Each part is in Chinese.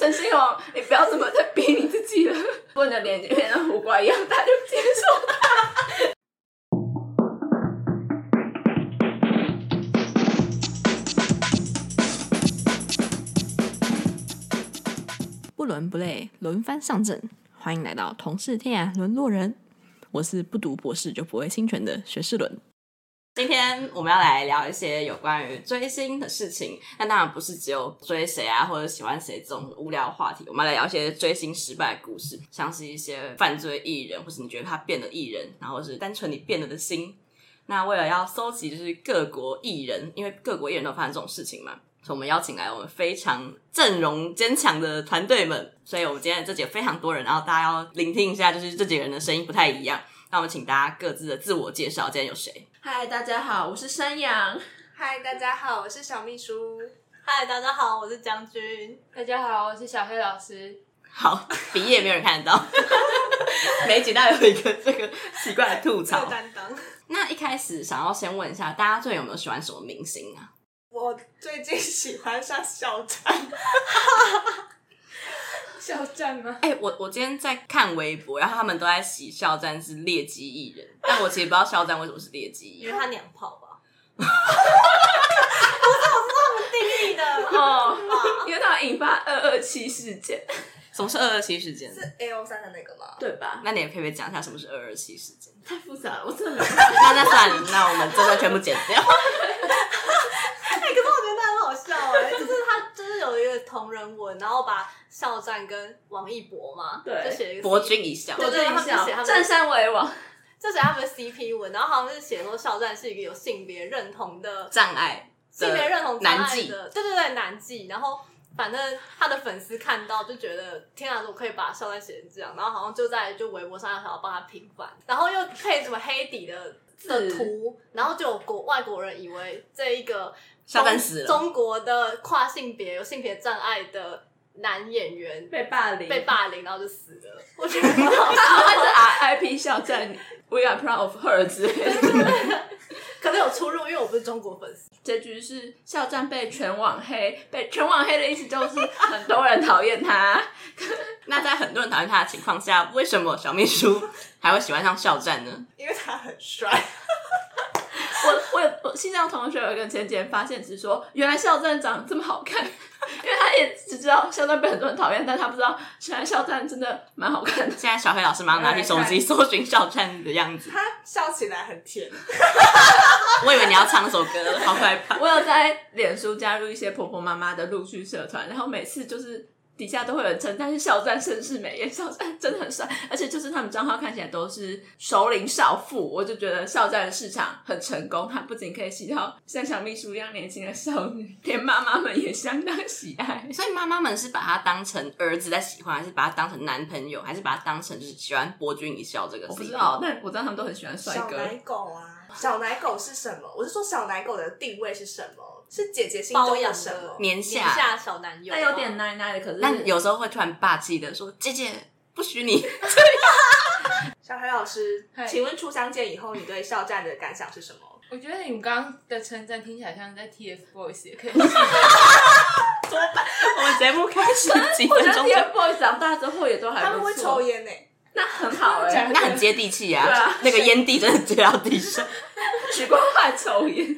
陈星红，你不要这么再逼你自己了，不能脸变成胡瓜一样大就接受了。不伦不类，轮番上阵，欢迎来到同是天涯沦落人。我是不读博士就不会心存的学士伦。今天我们要来聊一些有关于追星的事情，那当然不是只有追谁啊或者喜欢谁这种无聊话题。我们来聊一些追星失败的故事，像是一些犯罪艺人，或是你觉得他变了艺人，然后是单纯你变了的心。那为了要搜集就是各国艺人，因为各国艺人都发生这种事情嘛，所以我们邀请来我们非常阵容坚强的团队们。所以我们今天这集非常多人，然后大家要聆听一下，就是这几个人的声音不太一样。那我们请大家各自的自我介绍，今天有谁？嗨，大家好，我是山羊。嗨，大家好，我是小秘书。嗨，大家好，我是将军。大家好，我是小黑老师。好，鼻翼也没有人看得到。每集都有一个这个奇怪的吐槽。担当。那一开始想要先问一下，大家最近有没有喜欢什么明星啊？我最近喜欢上肖战。肖战吗？哎、欸，我我今天在看微博，然后他们都在洗肖战是劣迹艺人，但我其实不知道肖战为什么是劣迹艺人，因为他娘炮吧？不是，我是他们定义的哦，因为他引发二二七事件。什么是二二七事件？是 A O 三的那个吗？对吧？那你也可以讲一下什么是二二七事件？太复杂了，我真的 那那算了，那我们真的全部剪掉。哎、欸，可是我觉得那很好笑哎，就是他就是有一个同人文，然后把肖战跟王一博嘛，对，就写一个博君一笑，对对，他们就写他们占山为王，就写他们的 CP 文，然后好像是写说肖战是一个有性别认同的障碍，性别认同障碍的，的对对对，男妓，然后。反正他的粉丝看到就觉得天啊，我可以把肖战写成这样，然后好像就在就微博上想要帮他平反，然后又配什么黑底的的图，然后就有国外国人以为这一个肖战死了，中国的跨性别有性别障碍的男演员被霸凌，被霸凌，然后就死了。我觉得 他是 R I P 肖战，We are proud of her 之类的。可能有出入，因为我不是中国粉丝。结局是肖战被全网黑，被全网黑的意思就是很多人讨厌他。那在很多人讨厌他的情况下，为什么小秘书还会喜欢上肖战呢？因为他很帅。我我有我新疆同学有一个前几天发现，只是说原来肖战长得这么好看，因为他也只知道肖战被很多人讨厌，但他不知道原来肖战真的蛮好看的。现在小黑老师马上拿起手机搜寻肖战的样子，他笑起来很甜。我以为你要唱首歌，好害怕。我有在脸书加入一些婆婆妈妈的陆续社团，然后每次就是。底下都会有人称，但是肖战盛世美颜，肖战真的很帅，而且就是他们账号看起来都是熟龄少妇，我就觉得肖战的市场很成功，他不仅可以吸到像小秘书一样年轻的少女，连妈妈们也相当喜爱。所以妈妈们是把他当成儿子在喜欢，还是把他当成男朋友，还是把他当成就是喜欢博君一笑这个？我不知道，但我知道他们都很喜欢帅哥。小奶狗啊，小奶狗是什么？我是说小奶狗的定位是什么？是姐姐心中的什么？年下，年下小男友，他有点奶奶的，可是但有时候会突然霸气的说：“姐姐不许你。”小黑老师，请问初相见以后，你对肖战的感想是什么？我觉得你们刚刚的称赞听起来像在 TFBOYS，也可以。怎么办？我们节目开始几分钟，TFBOYS 长大之后也都还他们会抽烟呢，那很好哎，那很接地气啊。那个烟蒂真的接到地上，许光汉抽烟。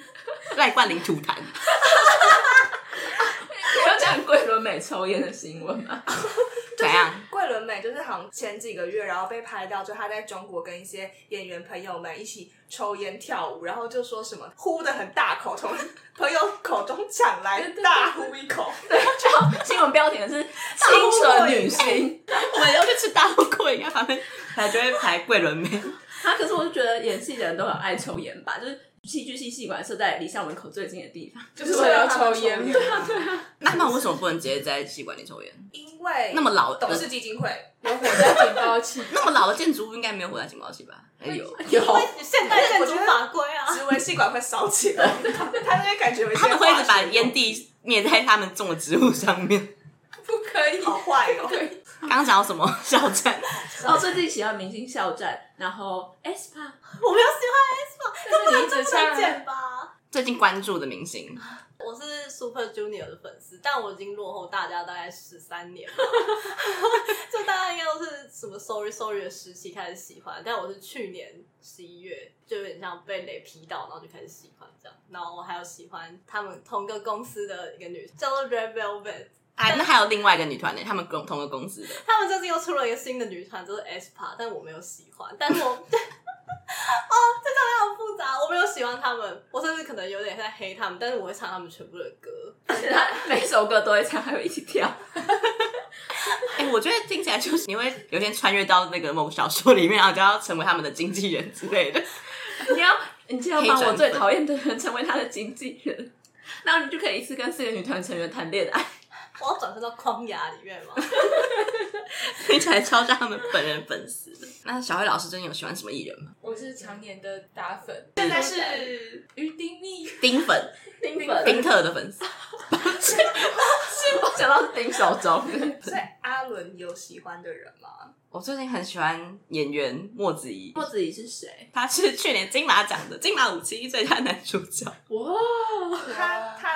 赖冠霖吐痰，有讲桂纶镁抽烟的新闻吗？怎样？桂纶镁就是好像前几个月，然后被拍到，就他在中国跟一些演员朋友们一起抽烟跳舞，然后就说什么呼的很大口，从朋友口中抢来大呼一口。对，就新闻标题是清纯女星，我们要去吃大货柜，他们还就会拍桂纶镁。他可是我就觉得演戏的人都很爱抽烟吧，就是。戏剧系戏馆设在离校门口最近的地方，就是为了要抽烟。对啊，对啊。那他们为什么不能直接在戏馆里抽烟？因为那么老的董事基金会有火灾警报器，那么老的建筑物应该没有火灾警报器吧？还有有现代建筑法规啊，只为戏馆会烧起来。他那边感觉他们会一直把烟蒂灭在他们种的植物上面，不可以，好坏哦。刚刚讲到什么？肖战。哦，最近喜欢明星肖战，然后 aespa，我没有喜欢 aespa，这是你一直推荐吧？最近关注的明星，我是 Super Junior 的粉丝，但我已经落后大家大概十三年了。就大家应该都是什么 Sorry Sorry 的时期开始喜欢，但我是去年十一月就有点像被雷劈到，然后就开始喜欢这样。然后我还有喜欢他们同个公司的一个女叫做 Red Velvet。哎，那还有另外一个女团呢？他们共同个公司的。他们最近又出了一个新的女团，就是 aespa，但我没有喜欢。但是我，哦，这张也好复杂，我没有喜欢他们，我甚至可能有点在黑他们，但是我会唱他们全部的歌，而且他每首歌都会唱，还会一起跳。哎、欸，我觉得听起来就是你会有一天穿越到那个某小说里面，然后就要成为他们的经纪人之类的。你要，你就要把我最讨厌的人成为他的经纪人，然后你就可以一次跟四个女团成员谈恋爱。我要转身到框牙里面吗？听起来超像他们本人粉丝的。那小慧老师最近有喜欢什么艺人吗？我是常年的打粉，现在是于丁蜜丁粉，丁粉，丁特的粉丝。我想到是丁小中。所以阿伦有喜欢的人吗？我最近很喜欢演员莫子仪。莫子仪是谁？他是去年金马奖的金马五七一最佳男主角。哇！他他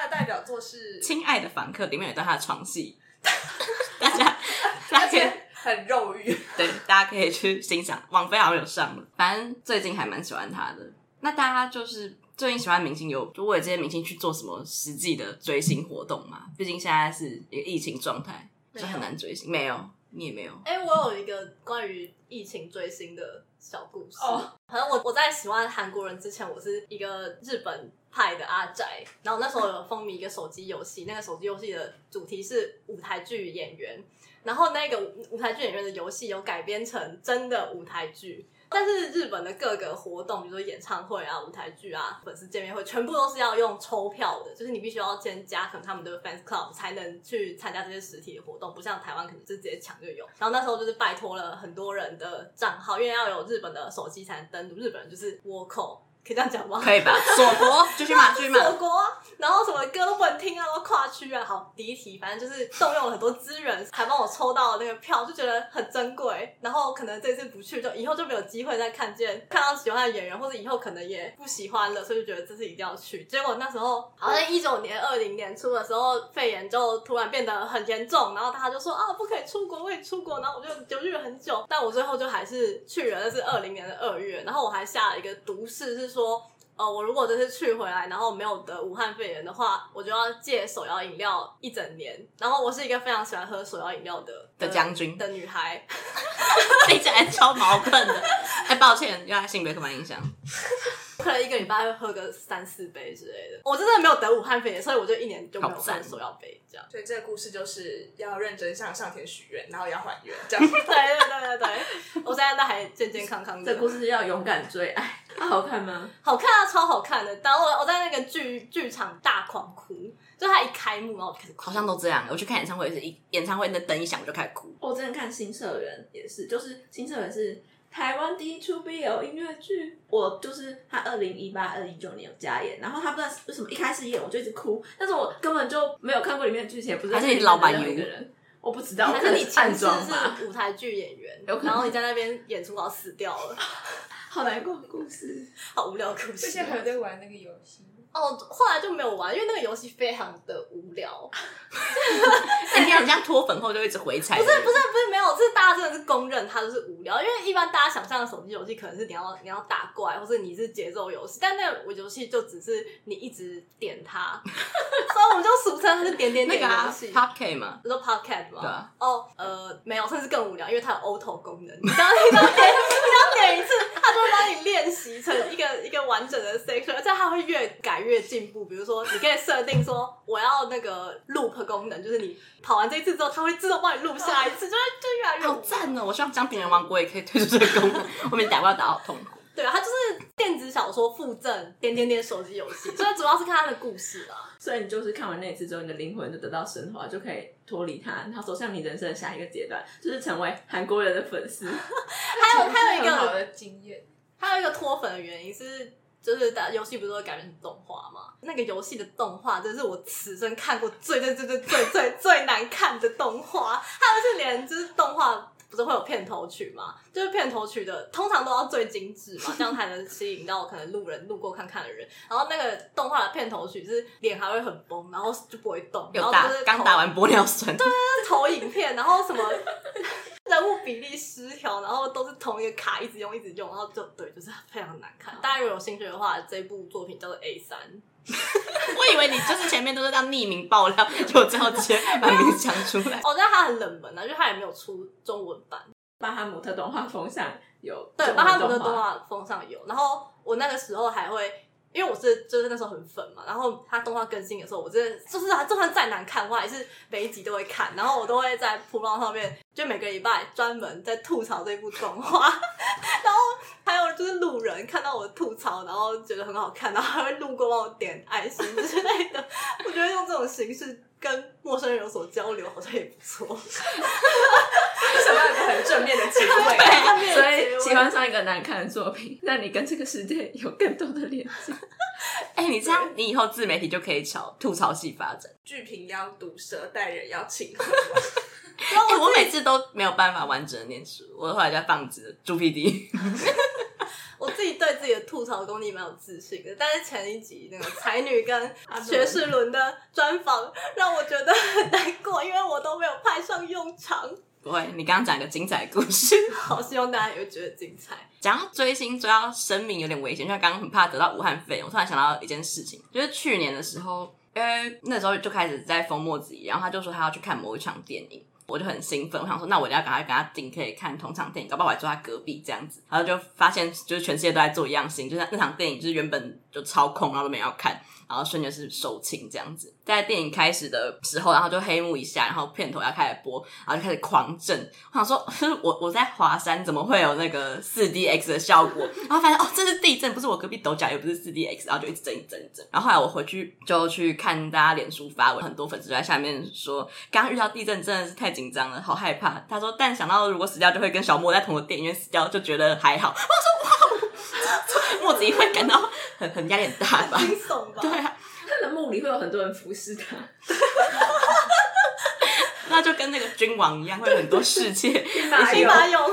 作是《亲爱的房客》，里面有一段他的床戏，大家 大家很肉欲。对，大家可以去欣赏。王菲好像有上了，反正最近还蛮喜欢他的。那大家就是最近喜欢明星有就为这些明星去做什么实际的追星活动吗？毕竟现在是一个疫情状态，就很难追星。没有。你也没有？哎、欸，我有一个关于疫情追星的小故事。哦，反正我我在喜欢韩国人之前，我是一个日本派的阿宅。然后那时候有风靡一个手机游戏，那个手机游戏的主题是舞台剧演员。然后那个舞台剧演员的游戏有改编成真的舞台剧。但是日本的各个活动，比如说演唱会啊、舞台剧啊、粉丝见面会，全部都是要用抽票的，就是你必须要先加可能他们的 fans club 才能去参加这些实体的活动，不像台湾可能是直接抢就有。然后那时候就是拜托了很多人的账号，因为要有日本的手机才能登录，日本人就是倭寇。可以这样讲吗？可以吧？锁国 就去骂，去骂。锁国，然后什么歌都不能听啊，都跨区啊，好第一题，反正就是动用了很多资源，还帮我抽到了那个票，就觉得很珍贵。然后可能这次不去，就以后就没有机会再看见看到喜欢的演员，或者以后可能也不喜欢了，所以就觉得这次一定要去。结果那时候好像一九年、二零年初的时候，肺炎就突然变得很严重，然后大家就说啊，不可以出国，不可以出国。然后我就犹豫了很久，但我最后就还是去了。那是二零年的二月，然后我还下了一个毒誓，是说。呃，我如果这次去回来，然后没有得武汉肺炎的话，我就要戒手摇饮料一整年。然后我是一个非常喜欢喝手摇饮料的的将军的女孩，听起来超矛盾的。哎，抱歉，因为他性别刻板印象。可能一个礼拜会喝个三四杯之类的。我真的没有得武汉肺炎，所以我就一年就没有喝手摇杯这样。所以这个故事就是要认真向上天许愿，然后要还愿这样。对对对对对，我现在都还健健康康的。这故事要勇敢追爱。啊，好看吗？好看啊，超好看的。然后我我在那个剧剧场大狂哭，就他一开幕，然后我就开始哭。好像都这样。我去看演唱会也是一演唱会那灯一响我就开始哭。我之前看新社员也是，就是新社员是台湾第一出 BL 音乐剧。我就是他二零一八、二零一九年有加演，然后他不知道为什么一开始演我就一直哭，但是我根本就没有看过里面的剧情，也不知道还是你老板有一个人。我不知道，可是你前世是舞台剧演员，然后你在那边演出然后死掉了。好难过的故事，好无聊的故事。之前还有在玩那个游戏哦，后来就没有玩，因为那个游戏非常的无聊。哎，你好像脱粉后就一直回踩。不是不是不是没有，是大家真的是公认它就是无聊。因为一般大家想象的手机游戏可能是你要你要打怪，或是你是节奏游戏，但那个游戏就只是你一直点它，所以我们就俗称它是点点点游戏。Pocket 嘛，叫做 Pocket 嘛。对啊。哦，呃，没有，甚至更无聊，因为它有 Auto 功能。你刚你刚点，你刚点一次，它就会帮你练习成一个一个完整的 section，而且它会越改越进步。比如说，你可以设定说我要那个 loop 功能。就是你跑完这一次之后，它会自动帮你录下一次，就会就越来越好赞哦！我希望《姜饼人王国》也可以推出这个功能，后面打怪打好痛苦。对啊，它就是电子小说附赠点点点手机游戏，所以主要是看它的故事啊。所以你就是看完那一次之后，你的灵魂就得到升华，就可以脱离他，然后走向你人生的下一个阶段，就是成为韩国人的粉丝。还有还有一个好的经验，还有一个脱粉的原因是。就是打游戏不是会改编成动画吗？那个游戏的动画真是我此生看过最最最最最最最难看的动画，它不是连就是动画不是会有片头曲嘛？就是片头曲的通常都要最精致嘛，这样才能吸引到可能路人路过看看的人。然后那个动画的片头曲是脸还会很崩，然后就不会动，然后就是刚打完玻尿酸，对，投影片，然后什么 人物比例失调，然后都是同一个卡一直用一直用，然后就对，就是非常难看。大家如果有兴趣的话，这部作品叫做 A 三。我以为你就是前面都是让匿名爆料，就最后直接把名字讲出来。哦，但他很冷门啊，就他也没有出中文版。巴哈姆特动画风上有，对，巴哈姆特动画风上有。然后我那个时候还会，因为我是就是那时候很粉嘛，然后他动画更新的时候，我真的就是他就算再难看，我还是每一集都会看，然后我都会在铺浪上面，就每个礼拜专门在吐槽这部动画，然后还有就是路人看到我吐槽，然后觉得很好看，然后还会路过帮我点爱心之类的。我觉得用这种形式跟陌生人有所交流，好像也不错。想到一个很正面的结尾，对，所以喜欢上一个难看的作品，让你跟这个世界有更多的联系。哎、欸，你这样，你以后自媒体就可以朝吐槽系发展。剧评要毒舌，待人要亲和。欸、我每次都没有办法完整的念书，我后来就放置猪 PD。我自己对自己的吐槽功力蛮有自信的，但是前一集那个才女跟 学士伦的专访让我觉得很难过，因为我都没有派上用场。不会，你刚刚讲一个精彩故事，好，希望大家也会觉得精彩。讲到追星追到生命有点危险，就像刚刚很怕得到武汉肺炎，我突然想到一件事情，就是去年的时候，因为那时候就开始在封墨子怡，然后他就说他要去看某一场电影。我就很兴奋，我想说，那我一定要赶快跟他订，可以看同场电影，搞不好我还坐他隔壁这样子。然后就发现，就是全世界都在做一样事情，就是那场电影就是原本就超空，然后都没人要看。然后瞬间是售罄这样子，在电影开始的时候，然后就黑幕一下，然后片头要开始播，然后就开始狂震。我想说，我我在华山怎么会有那个四 D X 的效果？然后发现哦，这是地震，不是我隔壁抖脚，也不是四 D X，然后就一直震一震一震。然后后来我回去就去看大家脸书发文，很多粉丝在下面说，刚刚遇到地震真的是太紧张了，好害怕。他说，但想到如果死掉就会跟小莫在同个电影院死掉，就觉得还好。我说哇，墨子怡会感到很很压力很大吧？惊悚吧？对啊。他的墓里会有很多人服侍他，那就跟那个君王一样，会有很多侍妾兵马俑。哦，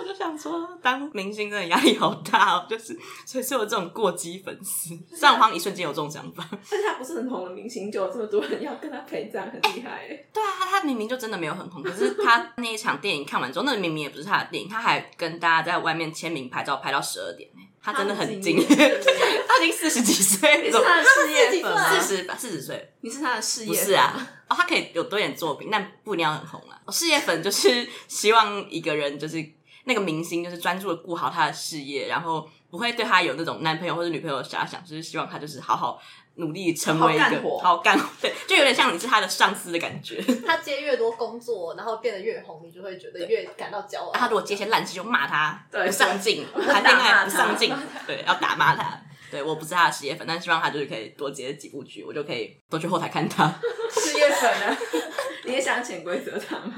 我就想说，当明星真的压力好大哦，就是所以是有这种过激粉丝。虽然我好像一瞬间有这种想法，但是他不是很红的明星，就有这么多人要跟他陪葬，很厉害哎。对啊，他明明就真的没有很红，可是他那一场电影看完之后，那明明也不是他的电影，他还跟大家在外面签名拍照，拍到十二点他真的很精，他已经四十几岁，你是他的事业粉，四十吧，四十岁，你是他的事业粉，不是啊？哦，他可以有多点作品，但不一定要很红啊。事业粉就是 希望一个人，就是那个明星，就是专注的顾好他的事业，然后不会对他有那种男朋友或者女朋友的遐想，就是希望他就是好好。努力成为一个好干活，对，就有点像你是他的上司的感觉。他接越多工作，然后变得越红，你就会觉得越感到骄傲。他如果接些烂事，就骂他不上进，谈恋爱不上进，对，要打骂他。对，我不是他的事业粉，但希望他就是可以多接几部剧，我就可以多去后台看他。事业粉呢？你也想潜规则他吗？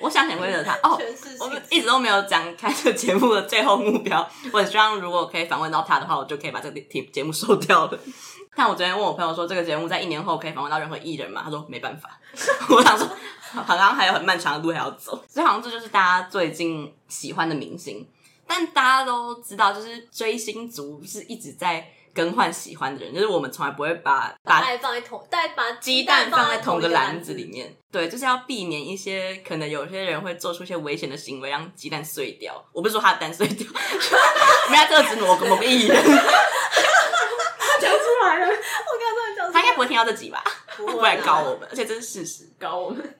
我想潜规则他哦。我们一直都没有讲开这个节目的最后目标。我很希望如果可以访问到他的话，我就可以把这个节节目收掉了。但我昨天问我朋友说，这个节目在一年后可以访问到任何艺人吗？他说没办法。我想说，好像还有很漫长的路还要走。所以好像这就是大家最近喜欢的明星。但大家都知道，就是追星族是一直在更换喜欢的人，就是我们从来不会把把爱放在同，带把鸡蛋放在同个篮子里面。对，就是要避免一些可能有些人会做出一些危险的行为，让鸡蛋碎掉。我不是说他的蛋碎掉，人家这个只某个某个艺人。出来了，我刚刚讲，他应该不会听到这集吧？不会，不来告我们，而且这是事实，告我们。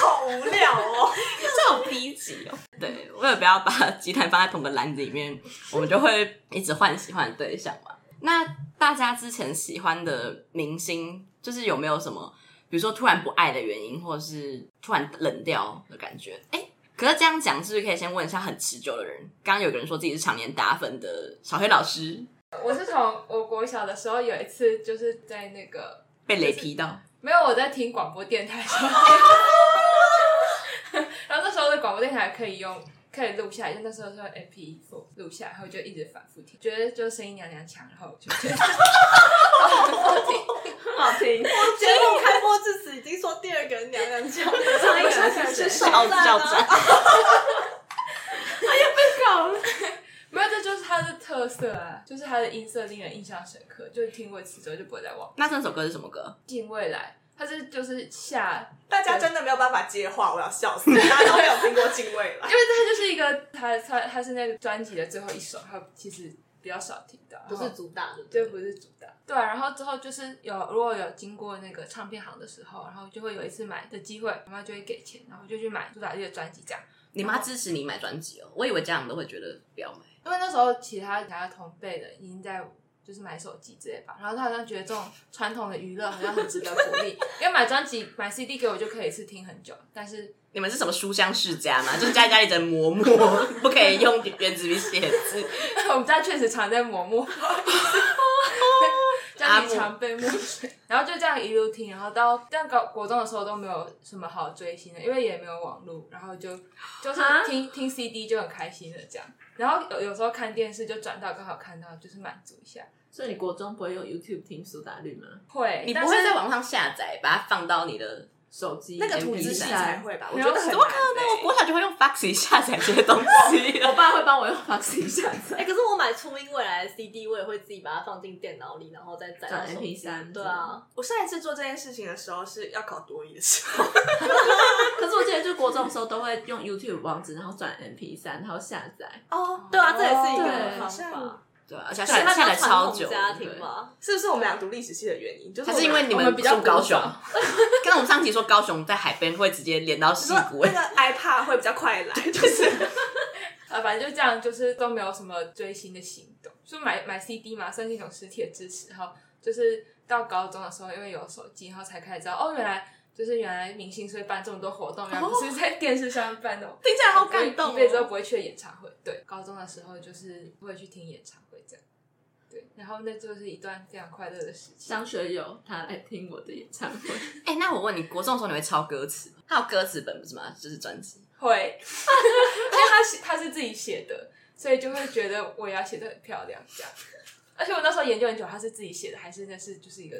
好无聊哦，这好低级哦。对，为了不要把鸡蛋放在同个篮子里面，我们就会一直换喜欢的对象嘛。那大家之前喜欢的明星，就是有没有什么，比如说突然不爱的原因，或者是突然冷掉的感觉？哎、欸。可是这样讲，是不是可以先问一下很持久的人？刚刚有个人说自己是常年打粉的小黑老师。我是从我国小的时候有一次就是在那个被雷劈到，没有我在听广播电台的时候，然后那时候的广播电台可以用可以录下来，就那时候是用 MP4 录下来，然后就一直反复听，觉得就声音娘娘腔，然后就觉得 好好听，好听。我节目开播之至此已经说第二个人娘娘腔，上一个人是少校战啊校长，搞了。没有，这就是他的特色啊，就是他的音色令人印象深刻，就是听过一次之后就不会再忘。那这首歌是什么歌？近未来，它是就是下，大家真的没有办法接话，我要笑死！大家都没有听过敬未来 因为它就是一个他他他是那个专辑的最后一首，他其实比较少听到，不是主打的，对，不是主打。对啊，然后之后就是有如果有经过那个唱片行的时候，然后就会有一次买的机会，妈妈就会给钱，然后就去买主打这个专辑这样。你妈支持你买专辑哦，我以为家长都会觉得不要买。因为那时候其他其他同辈的已经在就是买手机之类吧，然后他好像觉得这种传统的娱乐好像很值得鼓励，因为买专辑买 CD 给我就可以一次听很久，但是你们是什么书香世家吗？就是家家里只能磨墨，不可以用原子笔写字。我们家确实常在磨墨，常被墨水，然后就这样一路听，然后到但高国中的时候都没有什么好追星的，因为也没有网络，然后就就是听听 CD 就很开心的这样。然后有有时候看电视就转到刚好看到，就是满足一下。所以你国中不会用 YouTube 听苏打绿吗？会，你不会在网上下载，把它放到你的手机那个图纸 MP3 系才会吧？我觉得很怎么可能？我难国小就会用 Foxy 下载这些东西 我爸会帮我用 Foxy 下载。哎、可是我买初音未来的 CD，我也会自己把它放进电脑里，然后再载到转手机 MP3 对啊，我上一次做这件事情的时候是要考多一的时候，可是我记得，就国中的时候都会用 YouTube 网址，然后转 MP 三然后下载。哦，对啊，这也是一对个方法。对，而且下下载超久。家庭嘛，是不是我们俩读历史系的原因？就是还是因为你我们比较高雄我们上期说高雄在海边会直接连到溪说谷那，个 iPad 会比较快来，就是 啊，反正就这样，就是都没有什么追星的行动，就买买 CD 嘛，算是一种实体的支持。然后就是到高中的时候，因为有手机，然后才开始知道，哦，原来就是原来明星是会办这么多活动，原来不是在电视上办的，听起来好感动、哦。一辈子都不会去的演唱会。对，高中的时候就是不会去听演唱会这样。对，然后那就是一段非常快乐的时期。张学友他来听我的演唱会，哎、那我问你，国中的时候你会抄歌词吗？他有歌词本不是吗？就是专辑。会，因为他写他是自己写的，所以就会觉得我也要写的很漂亮这样。而且我那时候研究很久，他是自己写的，还是那是就是一个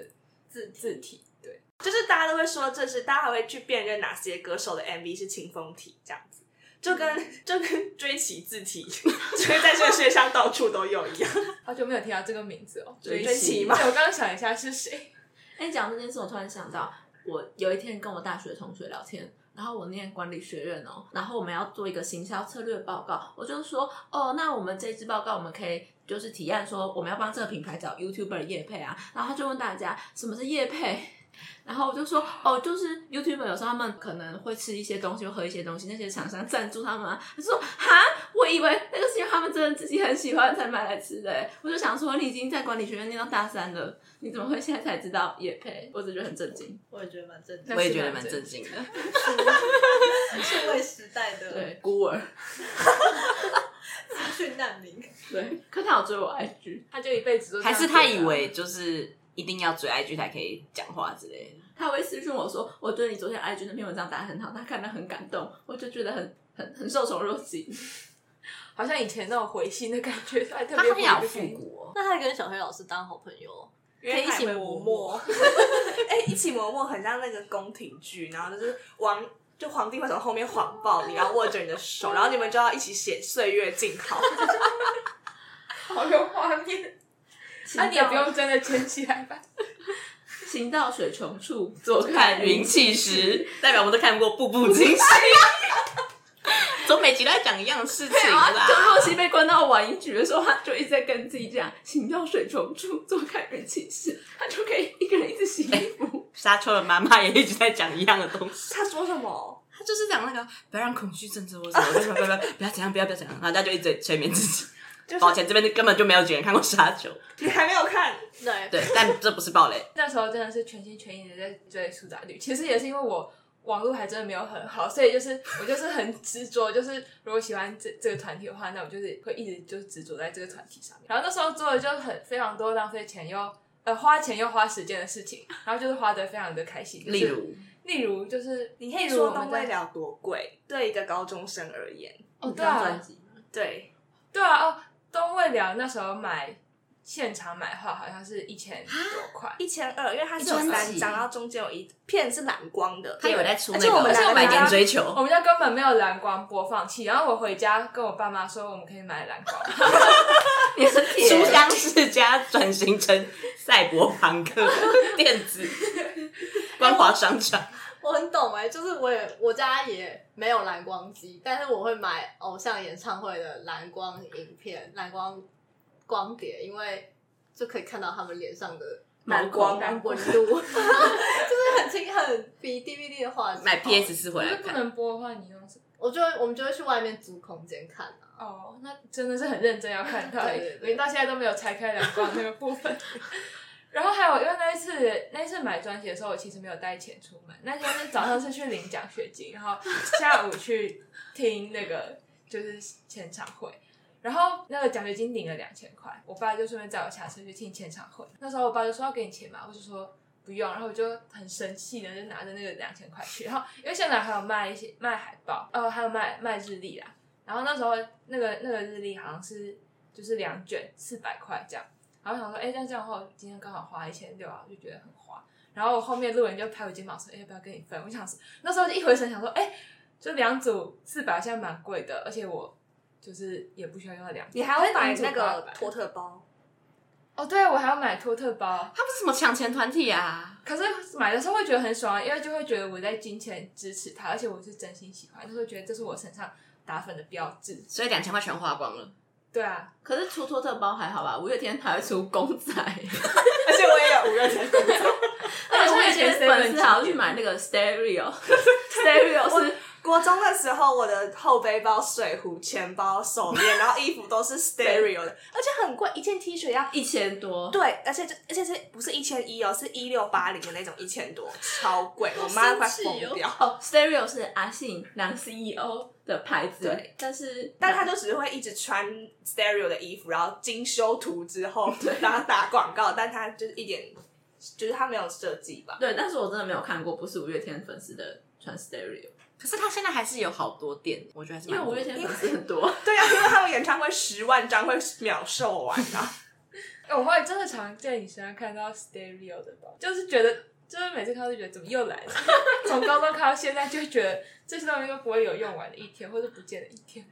字字体？对，就是大家都会说这是，大家还会去辨认哪些歌手的 MV 是清风体这样子，就跟就跟追棋字体，就会在这个世界上到处都有一样。好久没有听到这个名字哦，追追棋棋吗？我刚刚想一下是谁？哎，讲这件事，我突然想到，我有一天跟我大学同学聊天，然后我念管理学院哦，然后我们要做一个行销策略报告，我就说，哦，那我们这支报告我们可以就是提案说，我们要帮这个品牌找 YouTuber 业配啊，然后他就问大家什么是业配。然后我就说，哦，就是 YouTuber 有时候他们可能会吃一些东西，会喝一些东西，那些厂商赞助他们啊。他说，哈，我以为那个是因为他们真的自己很喜欢才买来吃的。我就想说，你已经在管理学院念到大三了，你怎么会现在才知道也配？我只觉得很震惊。我也觉得蛮震惊，我也觉得蛮震震惊的。数位时代的对，孤儿，资讯难民。对，可他有追我 IG，他就一辈子都还是他以为就是一定要追 IG 才可以讲话之类的。他会私讯我说，我觉得你昨天 IG 那篇文章打得很好，他看得很感动，我就觉得很很很受宠若惊。好像以前那种回信的感觉，他还特他别好像有复古哦。那他跟小黑老师当好朋友，可以一起磨墨。哎、一起磨墨很像那个宫廷剧，然后就是王就皇帝会从后面环抱你，然后握着你的手，然后你们就要一起写岁月静好。好有画面。那、你也不用真的牵起来吧？行到水穷处，坐看云起时。代表我们都看过《步步惊心》，总每集都在讲一样的事情啦，就啦。若曦被关到晚一局的时候，他就一直在跟自己讲“行到水穷处，坐看云起时”，他就可以一个人一直洗衣服。沙丘的妈妈也一直在讲一样的东西，他说什么？他就是讲那个不要让恐惧症治我什么，不要不要不要不要怎样，不要不要怎样，然后大家就一直在催眠自己。就是抱歉，这边根本就没有几个人看过沙丘，你还没有看？对，对，但这不是暴雷。那时候真的是全心全意的在追苏打绿，其实也是因为我网络还真的没有很好，所以就是我就是很执着，就是如果喜欢这这个团体的话，那我就是会一直就是执着在这个团体上面。然后那时候做的就很非常多浪费钱又呃花钱又花时间的事情，然后就是花的非常的开心。就是、例如，例如就是你可以说东我们在未了多贵，对一个高中生而言，哦对啊专辑对，对啊哦，东未了那时候买现场买画，好像是一千多块。一千二，因为它是有三张，然后中间有一片是蓝光的。他有在出那而且我们个百点追求，我们家根本没有蓝光播放器，然后我回家跟我爸妈说，我们可以买蓝光。也是书香世家转型成赛博朋克电子光华商场。我很懂哎、欸，就是我也我家也没有蓝光机，但是我会买偶像演唱会的蓝光影片、蓝光光碟，因为就可以看到他们脸上的蓝光温度，就是很清很比 DVD 的画质。买 PS 四回来不能播的话，你用什么？我就会我们就会去外面租空间看啊。哦，那真的是很认真要看到，连到现在都没有拆开蓝光那个部分。然后还有，因为那一次那一次买专辑的时候，我其实没有带钱出门。那天是早上是去领奖学金，然后下午去听那个就是签唱会。然后那个奖学金领了两千块，我爸就顺便载我下车去听签唱会。那时候我爸就说要给你钱嘛，我就说不用。然后我就很生气的就拿着那个两千块去。然后因为现在还有卖一些卖海报，呃，还有卖卖日历啦。然后那时候那个那个日历好像是就是两卷四百块这样。然后我想说，哎，那这样的话，我今天刚好花一千六啊，我就觉得很花。然后我后面路人就拍我肩膀说，哎，要不要跟你分？我想说，那时候就一回神想说，哎，就两组四百，现在蛮贵的，而且我就是也不需要用到两组。你还会买那个托特包？哦，对，我还要买托特包。他不是什么抢钱团体啊？可是买的时候会觉得很爽，因为就会觉得我在金钱支持他，而且我是真心喜欢，就会觉得这是我身上打粉的标志。所以两千块全花光了。对啊，可是出托特包还好吧？五月天还会出公仔，而且我也有五月天公仔。而且 我以前粉丝还要去买那个 stereo，stereo 是国中的时候，我的后背包、水壶、钱包、手链，然后衣服都是 stereo 的，而且很贵，一件 T 恤要一千多。对，而且这而且是不是一千一哦？是一六八零的那种，一千多，超贵，我妈都快疯掉。哦，stereo 是阿信男 CEO 的牌子，对，但是但他就只会一直穿 stereo 的衣服，然后精修图之后 然后打广告，但他就是一点，就是他没有设计吧？对，但是我真的没有看过不是五月天粉丝的穿 stereo。可是他现在还是有好多店，我觉得还是因为五月天粉丝很多。对啊，因为他们演唱会十万张会秒售完啊。哎，我会真的常在你身上看到 stereo 的包，就是觉得，就是每次看到就觉得怎么又来了。从高中看到现在，就觉得这些东西都不会有用完的一天，或者不见的一天，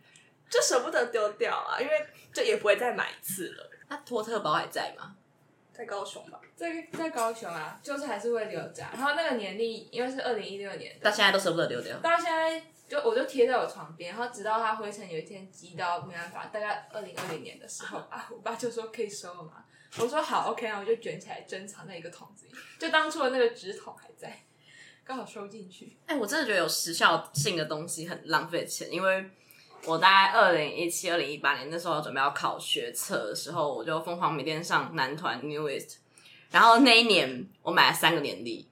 就舍不得丢掉啊，因为就也不会再买一次了。那托特包还在吗？在高雄吧，在在高雄啊，就是还是会留着。然后那个年历，因为是二零一六年，到现在都舍不得丢掉。到现在就我就贴在我床边，然后直到它灰尘有一天积到没办法，大概二零二零年的时候啊，我爸就说可以收了嘛。我说好，OK，然后我就卷起来珍藏在一个桶子里，就当初的那个纸筒还在，刚好收进去。哎、欸，我真的觉得有时效性的东西很浪费钱，因为。我大概二零一七、二零一八年那时候准备要考学测的时候，我就疯狂每天上男团 Newest，然后那一年我买了三个年历，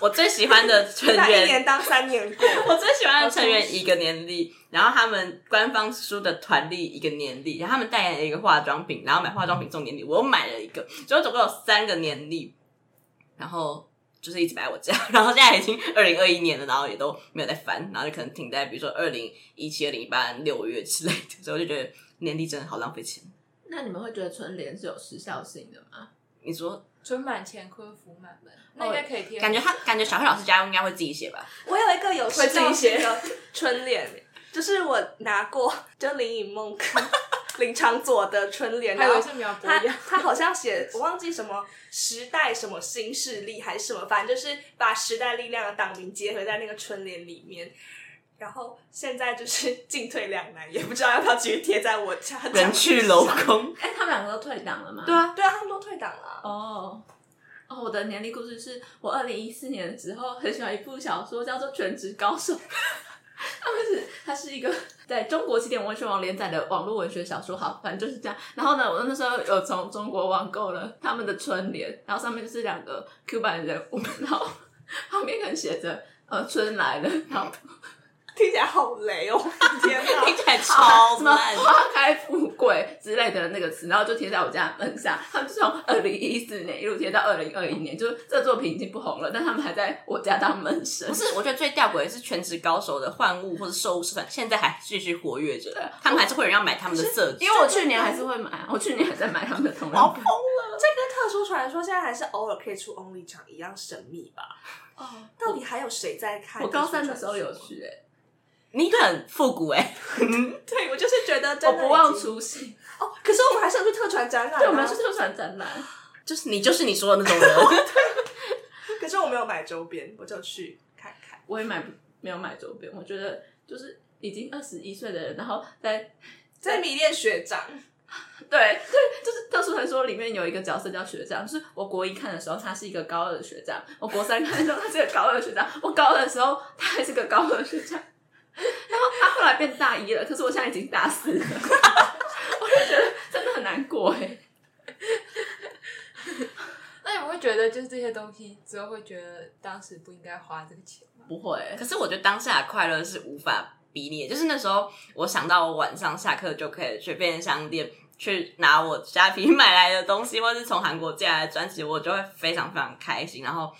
我最喜欢的 成员一年当三年过，我最喜欢的成员一个年历，然后他们官方出的团历一个年历，然后他们代言了一个化妆品，然后买化妆品送年历，我又买了一个，所以总共有三个年历，然后。就是一直摆在我家，然后现在已经二零二一年了，然后也都没有再翻，然后就可能停在比如说二零一七、二零一八六月之类的，所以我就觉得年历真的好浪费钱。那你们会觉得春联是有时效性的吗？你说春满乾坤福满门，那应该可以贴。感觉他感觉小慧老师家应该会自己写吧？我有一个有时效性的春联，就是我拿过，就林颖梦。林长佐的春联，然后他他好像写我忘记什么时代什么新势力还是什么，反正就是把时代力量的党名结合在那个春联里面。然后现在就是进退两难，也不知道要不要继续贴在我家。人去楼空。哎，他们两个都退党了吗？对啊，对啊，他们都退党了。哦哦，我的年历故事是我二零一四年的时候很喜欢一部小说，叫做《全职高手》。他们是，它是一个在中国起点文学网连载的网络文学小说，好，反正就是这样。然后呢，我那时候有从中国网购了他们的春联，然后上面就是两个 Q 版人物，然后 旁边可能写着呃“春来了”，然后听起来好雷哦！天哪，听起来超烂。花开富贵之类的那个词，然后就贴在我家门上。他们就从二零一四年一路贴到二零二一年，就是这作品已经不红了，但他们还在我家当门神。不是，我觉得最吊诡的是全职高手的换物或者售物社团，现在还继续活跃着，他们还是会有人要买他们的色纸。因为我去年还是会买，我去年还在买他们的同人 本。这跟特殊传说现在还是偶尔可以出 Only 场一样神秘吧？哦，到底还有谁在看？我高三的时候有去、欸，你很复古哎、欸，对我就是觉得真的我不忘初心。哦。可是我们还是要去特传展览、啊，对，我们要去特传展览。就是你就是你说的那种人。可是我没有买周边，我就去看看。我也买没有买周边，我觉得就是已经二十一岁的人，然后在在迷恋学长。对对，就是特殊传说里面有一个角色叫学长，就是我国一看的时候他是一个高二的学长，我国三看的时候他是个高二的学长，我高二的时候他还是个高二的学长，然后他后来变大一了，可是我现在已经大四了，我就觉得真的很难过哎。那你们会觉得就是这些东西之后会觉得当时不应该花这个钱吗？不会，可是我觉得当下的快乐是无法比拟，就是那时候我想到我晚上下课就可以去便利商店。去拿我家皮买来的东西，或是从韩国借来的专辑，我就会非常非常开心，然后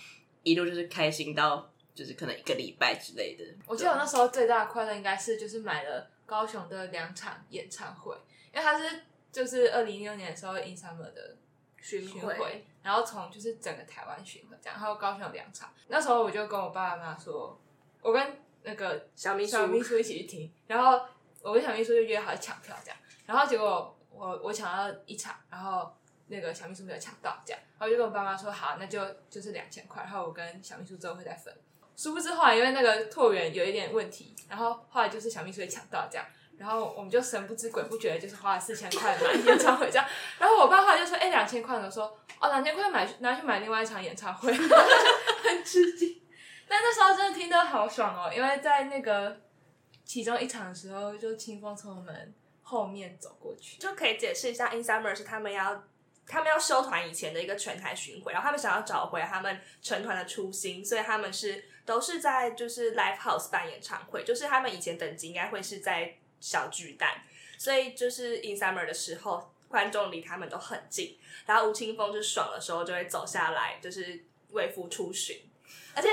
一路就是开心到就是可能一个礼拜之类的。我记得我那时候最大的快乐应该是就是买了高雄的两场演唱会，因为它是就是二零一六年的时候 In Summer 的巡巡回回，然后从就是整个台湾巡回这样，然后高雄有两场。那时候我就跟我爸爸妈妈说，我跟那个小秘书小秘书一起去听，然后我跟小秘书就约好抢票这样，然后结果。我我抢到一场，然后那个小秘书没有抢到，这样，然后我就跟我爸妈说好，那就就是两千块，然后我跟小秘书之后会再分。殊不知后来因为那个拓元有一点问题，然后后来就是小秘书也抢到这样，然后我们就神不知鬼不觉的，就是花了四千块买演唱会这样。然后我爸后来就说：“哎，两千块。”我说：“哦，两千块买拿去买另外一场演唱会。”很吃惊。但那时候真的听得好爽哦，因为在那个其中一场的时候，就清风从我们。后面走过去就可以解释一下，In Summer 是他们要他们要休团以前的一个全台巡回，然后他们想要找回他们成团的初心，所以他们是都是在就是 Live House 办演唱会，就是他们以前等级应该会是在小巨蛋，所以就是 In Summer 的时候，观众离他们都很近，然后吴青峰就爽的时候就会走下来，就是为夫出巡，而且。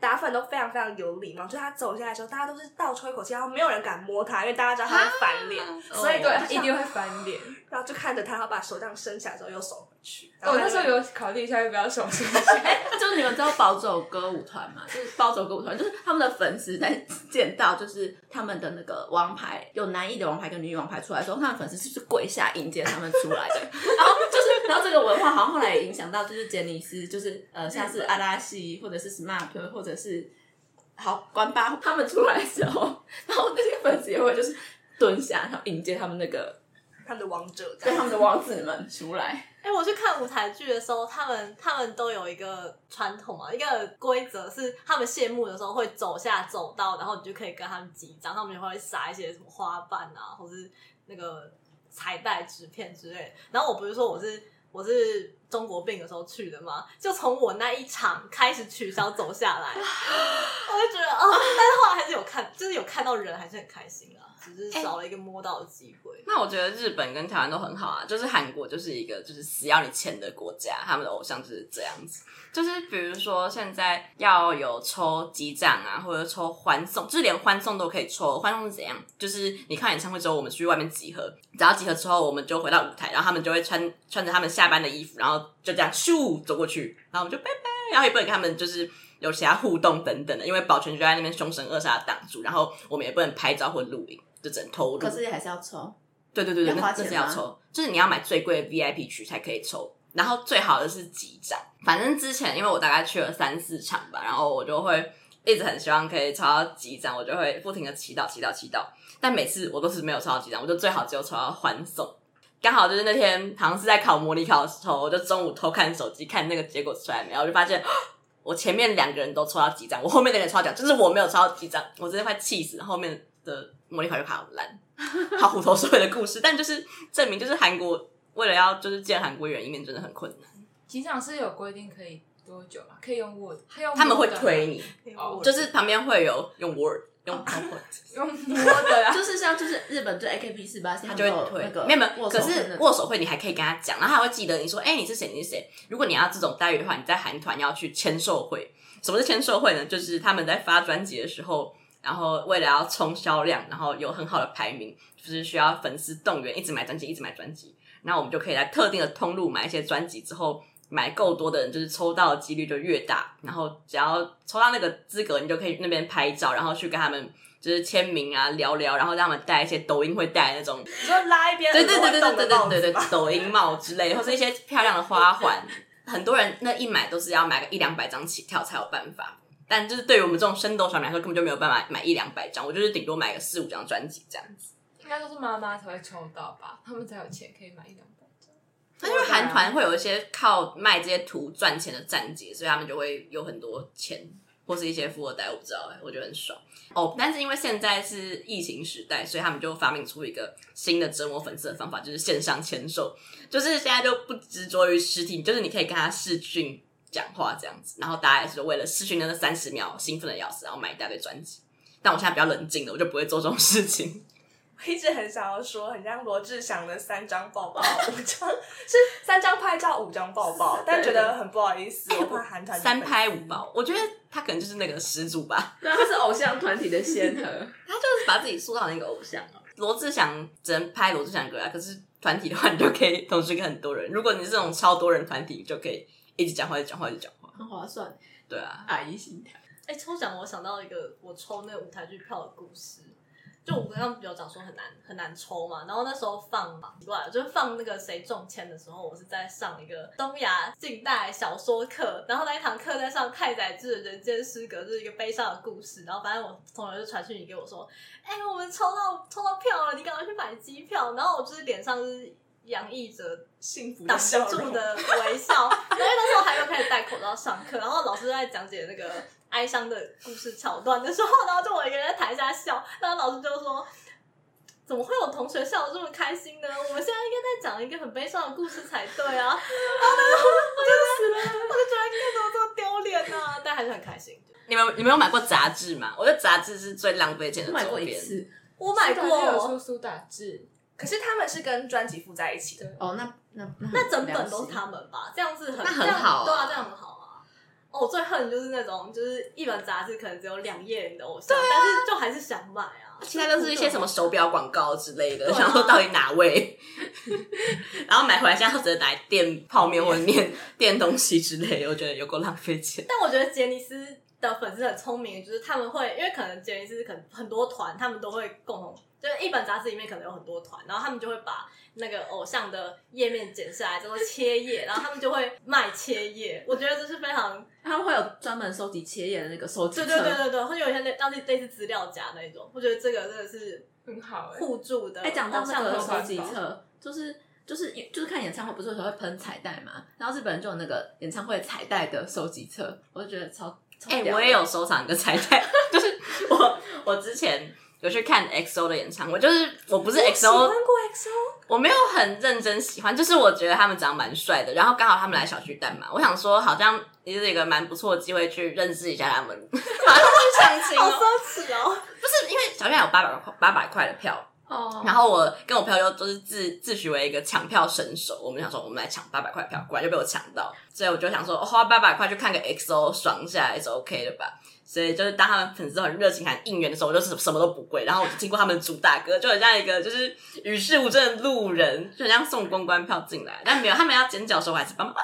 打粉都非常非常有礼貌，就他走下来的时候，大家都是倒抽一口气，然后没有人敢摸他，因为大家知道他会翻脸，啊、所以对一定会翻脸。然后就看着他，然后把手这样伸起来之后又收回去。我、哦、那时候有考虑一下要不要手伸起来。哎，就是你们知道暴走歌舞团嘛？就是暴走歌舞团，就是他们的粉丝在见到就是他们的那个王牌，有男艺的王牌跟女艺王牌出来的时候，他们粉丝就是跪下迎接他们出来的。然后就是，然后这个文化好像后来也影响到就是杰尼斯，就是呃像是阿拉西或者是 SMAP 或者是。好，关八他们出来的时候，然后那些粉丝也会就是蹲下，然后迎接他们那个他们的王者，对他们的王子们出来。哎、我去看舞台剧的时候，他们他们都有一个传统嘛，一个规则是，他们谢幕的时候会走下走道，然后你就可以跟他们击掌，他们就会撒一些什么花瓣啊，或是那个彩带、纸片之类的。然后我不是说我是。我是中国病的时候去的嘛，就从我那一场开始取消走下来，我就觉得啊、但是后来还是有看，就是有看到人，还是很开心，只是少了一个摸到的机会、欸。那我觉得日本跟台湾都很好啊，就是韩国就是一个就是死要你钱的国家，他们的偶像就是这样子。就是比如说，现在要有抽机长啊，或者抽欢送，就是连欢送都可以抽。欢送是怎样？就是你看演唱会之后，我们去外面集合，只要集合之后，我们就回到舞台，然后他们就会穿穿着他们下班的衣服，然后就这样咻走过去，然后我们就拜拜，然后也不能跟他们就是有其他互动等等的，因为保全就在那边凶神恶煞的挡住，然后我们也不能拍照或录影，就只能偷录。可是还是要抽。对对对那这是要抽，就是你要买最贵的 VIP 区才可以抽。然后最好的是机长，反正之前因为我大概去了三四场吧，然后我就会一直很希望可以抽到机长，我就会不停的祈祷祈祷祈祷，但每次我都是没有抽到机长，我就最好只有抽到欢送。刚好就是那天好像是在考模拟考的时候，我就中午偷看手机看那个结果出来没有，我就发现我前面两个人都抽到几张，我后面那个人抽到奖，就是我没有抽到几张，我真的快气死了。后面的模拟考就考好烂，好虎头蛇尾的故事，但就是证明就是韩国。为了要就是见韩国人一面，真的很困难。机场是有规定可以多久啊？可以用 Word，他用 Word 他们会推你，哦，就是旁边会有用 Word，用 PowerPoint，用摸的啦，就是像就是日本对 AKB 四八，他就会推。那个没有没有，可是握手会你还可以跟他讲，然后他会记得你说，哎、欸，你是谁？你是谁？如果你要这种待遇的话，你在韩团要去签售会。什么是签售会呢？就是他们在发专辑的时候，然后为了要冲销量，然后有很好的排名，就是需要粉丝动员，一直买专辑，一直买专辑。那我们就可以在特定的通路买一些专辑，之后买够多的人，就是抽到的几率就越大。然后只要抽到那个资格，你就可以那边拍照，然后去跟他们。就是签名啊，聊聊，然后让他们戴一些抖音会戴那种，你说拉一边，对对对对对对对对对，抖音帽之类，或是一些漂亮的花环。很多人那一买都是要买个一两百张起跳才有办法，但就是对于我们这种升斗小民来说，根本就没有办法买一两百张。我就是顶多买个四五张专辑这样子。应该都是妈妈才会抽到吧，他们才有钱可以买一两百张。那因为韩团会有一些靠卖这些图赚钱的站姐，所以他们就会有很多钱。或是一些富二代，我不知道哎、欸，我觉得很爽哦。Oh, 但是因为现在是疫情时代，所以他们就发明出一个新的折磨粉丝的方法，就是线上签售。就是现在就不执着于实体，就是你可以跟他视讯讲话这样子，然后大家也是为了视讯的那三十秒兴奋的要死，然后买一大堆专辑。但我现在比较冷静了，我就不会做这种事情。我一直很想要说，很像罗志祥的三张抱抱，五张是三张拍照，五张抱抱，但觉得很不好意思，我怕韩团三拍五抱，我觉得他可能就是那个始祖吧，对，他是偶像团体的先河，他就是把自己塑造成一个偶像。罗志祥只能拍罗志祥歌啊，可是团体的话，你就可以同时跟很多人。如果你是这种超多人团体，就可以一直讲话，一直讲话，一直讲话，很划算。对啊，阿姨心态。哎、欸，抽奖我想到一个我抽那个舞台剧票的故事。就我刚刚比较讲说很难很难抽嘛，然后那时候放嘛，奇怪，就是放那个谁中签的时候，我是在上一个东亚近代小说课，然后那一堂课在上太宰治的人间失格，就是一个悲伤的故事，然后反正我同学就传讯息给我说，哎、欸，我们抽到抽到票了，你赶快去买机票，然后我就是脸上就是洋溢着幸福挡不住的微笑，因为那时候还没有开始戴口罩上课，然后老师在讲解那个。哀伤的故事桥段的时候，然后就我一个人在台下笑，然后老师就说：“怎么会有同学笑得这么开心呢？我们现在应该在讲一个很悲伤的故事才对啊！”然后我就 死了，我就觉得你怎么这么丢脸呢？但还是很开心。你们你们有买过杂志吗？我觉得杂志是最浪费钱的。买过一次，我买过。苏打志，可是他们是跟专辑附在一起的。哦，那那那，那整本都是他们吧？这样子很那很好啊，对啊，这样很好。啊。哦，我最恨就是那种，就是一本杂志可能只有两页你的偶像，啊、但是就还是想买啊。其他都是一些什么手表广告之类的，想说到底哪位？然后买回来现在只能拿来垫泡面或者垫垫东西之类的，我觉得有够浪费钱。但我觉得杰尼斯的粉丝很聪明，就是他们会，因为可能杰尼斯可能很多团，他们都会共同，就是一本杂志里面可能有很多团，然后他们就会把。那个偶像的页面剪下来叫做切页，然后他们就会卖切页。我觉得这是非常，他们会有专门收集切页的那个收集车。对对对对对，会有一些类当地类似资料夹那种。我觉得这个真的是很好互助的。哎，讲到那个收集册，就是就是就是看演唱会不是有时候会喷彩带嘛？然后日本人就有那个演唱会彩带的收集册，我就觉得超超。哎、欸，我也有收藏一个彩带，就是我我之前。有去看 XO 的演唱会，就是我不是 XO，喜欢过 XO，我没有很认真喜欢，就是我觉得他们长得蛮帅的，然后刚好他们来小巨蛋嘛，我想说好像也是一个蛮不错的机会去认识一下他们，马上去相亲，好奢侈哦！不是因为小巨蛋有八百块八百块的票然后我跟我朋友都是自自诩为一个抢票神手，我们想说我们来抢八百块票，果然就被我抢到，所以我就想说花八百块去看个 XO 爽下来是 OK 的吧。所以就是当他们粉丝很热情喊应援的时候，我就是什么都不会，然后我就经过他们主打歌，就很像一个就是与世无争的路人，就很像送公关票进来，但没有，他们要剪脚的时候我还是帮啊，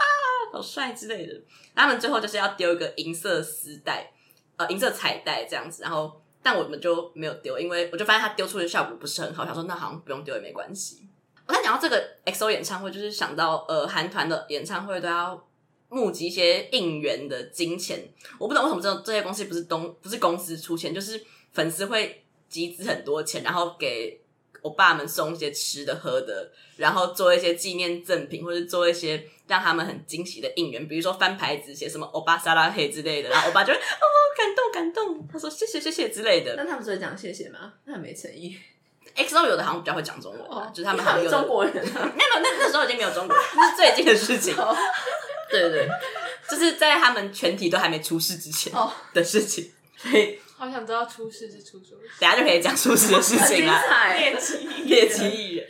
好帅之类的。他们最后就是要丢一个银色丝带，呃，银色彩带这样子，然后但我们就没有丢，因为我就发现他丢出的效果不是很好，想说那好像不用丢也没关系。我在讲到这个 XO 演唱会，就是想到呃韩团的演唱会都要。募集一些应援的金钱，我不懂为什么这这些公司不是东不是公司出钱，就是粉丝会集资很多钱，然后给欧巴们送一些吃的喝的，然后做一些纪念赠品，或者做一些让他们很惊喜的应援，比如说翻牌子写什么欧巴撒拉黑之类的，然后我爸就会哦感动感动，他说谢谢谢谢之类的。那他们只会讲谢谢吗？那很没诚意。XO 有的好像比较会讲中文，哦、就是他们好像有中国人、啊，没有那那时候已经没有中国人，这是 最近的事情。对对对，就是在他们全体都还没出事之前的事情，所以好想知道出事是出什么事。等下就可以讲出事的事情啦。彩猎奇猎奇艺人。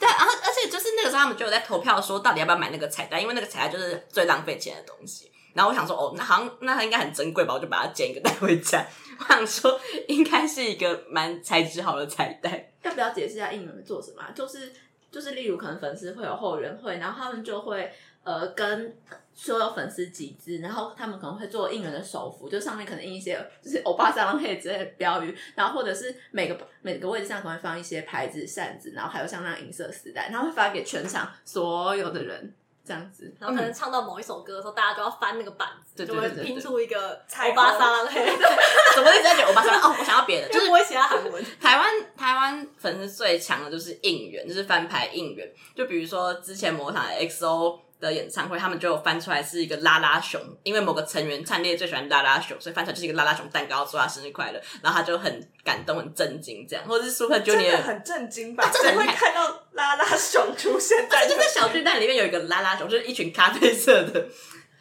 对，然后而且就是那个时候他们就有在投票说，到底要不要买那个彩蛋，因为那个彩蛋就是最浪费钱的东西。然后我想说，哦，那好像那它应该很珍贵吧，我就把它剪一个带回家。我想说，应该是一个蛮材质好的彩蛋。要不要解释一下应援做什么啊？就是就是，例如可能粉丝会有后援会，然后他们就会呃跟所有粉丝集资，然后他们可能会做应援的手幅，就上面可能印一些就是欧巴桑黑之类的标语，然后或者是每个每个位置上可能会放一些牌子、扇子，然后还有像那银色丝带，然后会发给全场所有的人。这样子，然后可能唱到某一首歌的时候，大家就要翻那个板子，就会拼出一个彩欧巴桑黑。怎么一直在讲欧巴桑？哦，我想要别的，就是不会其他韩文。台湾台湾粉丝最强的就是应援，就是翻牌应援。就比如说之前魔塔 XO 的演唱会，他们就翻出来是一个拉拉熊，因为某个成员灿烈最喜欢拉拉熊，所以翻出来就是一个拉拉熊蛋糕，祝他生日快乐。然后他就很感动、很震惊，这样，或者是 Super Junior 很震惊吧？真的会看到拉拉熊出现在？就在小巨蛋里面有一个拉拉熊，就是一群咖啡色的。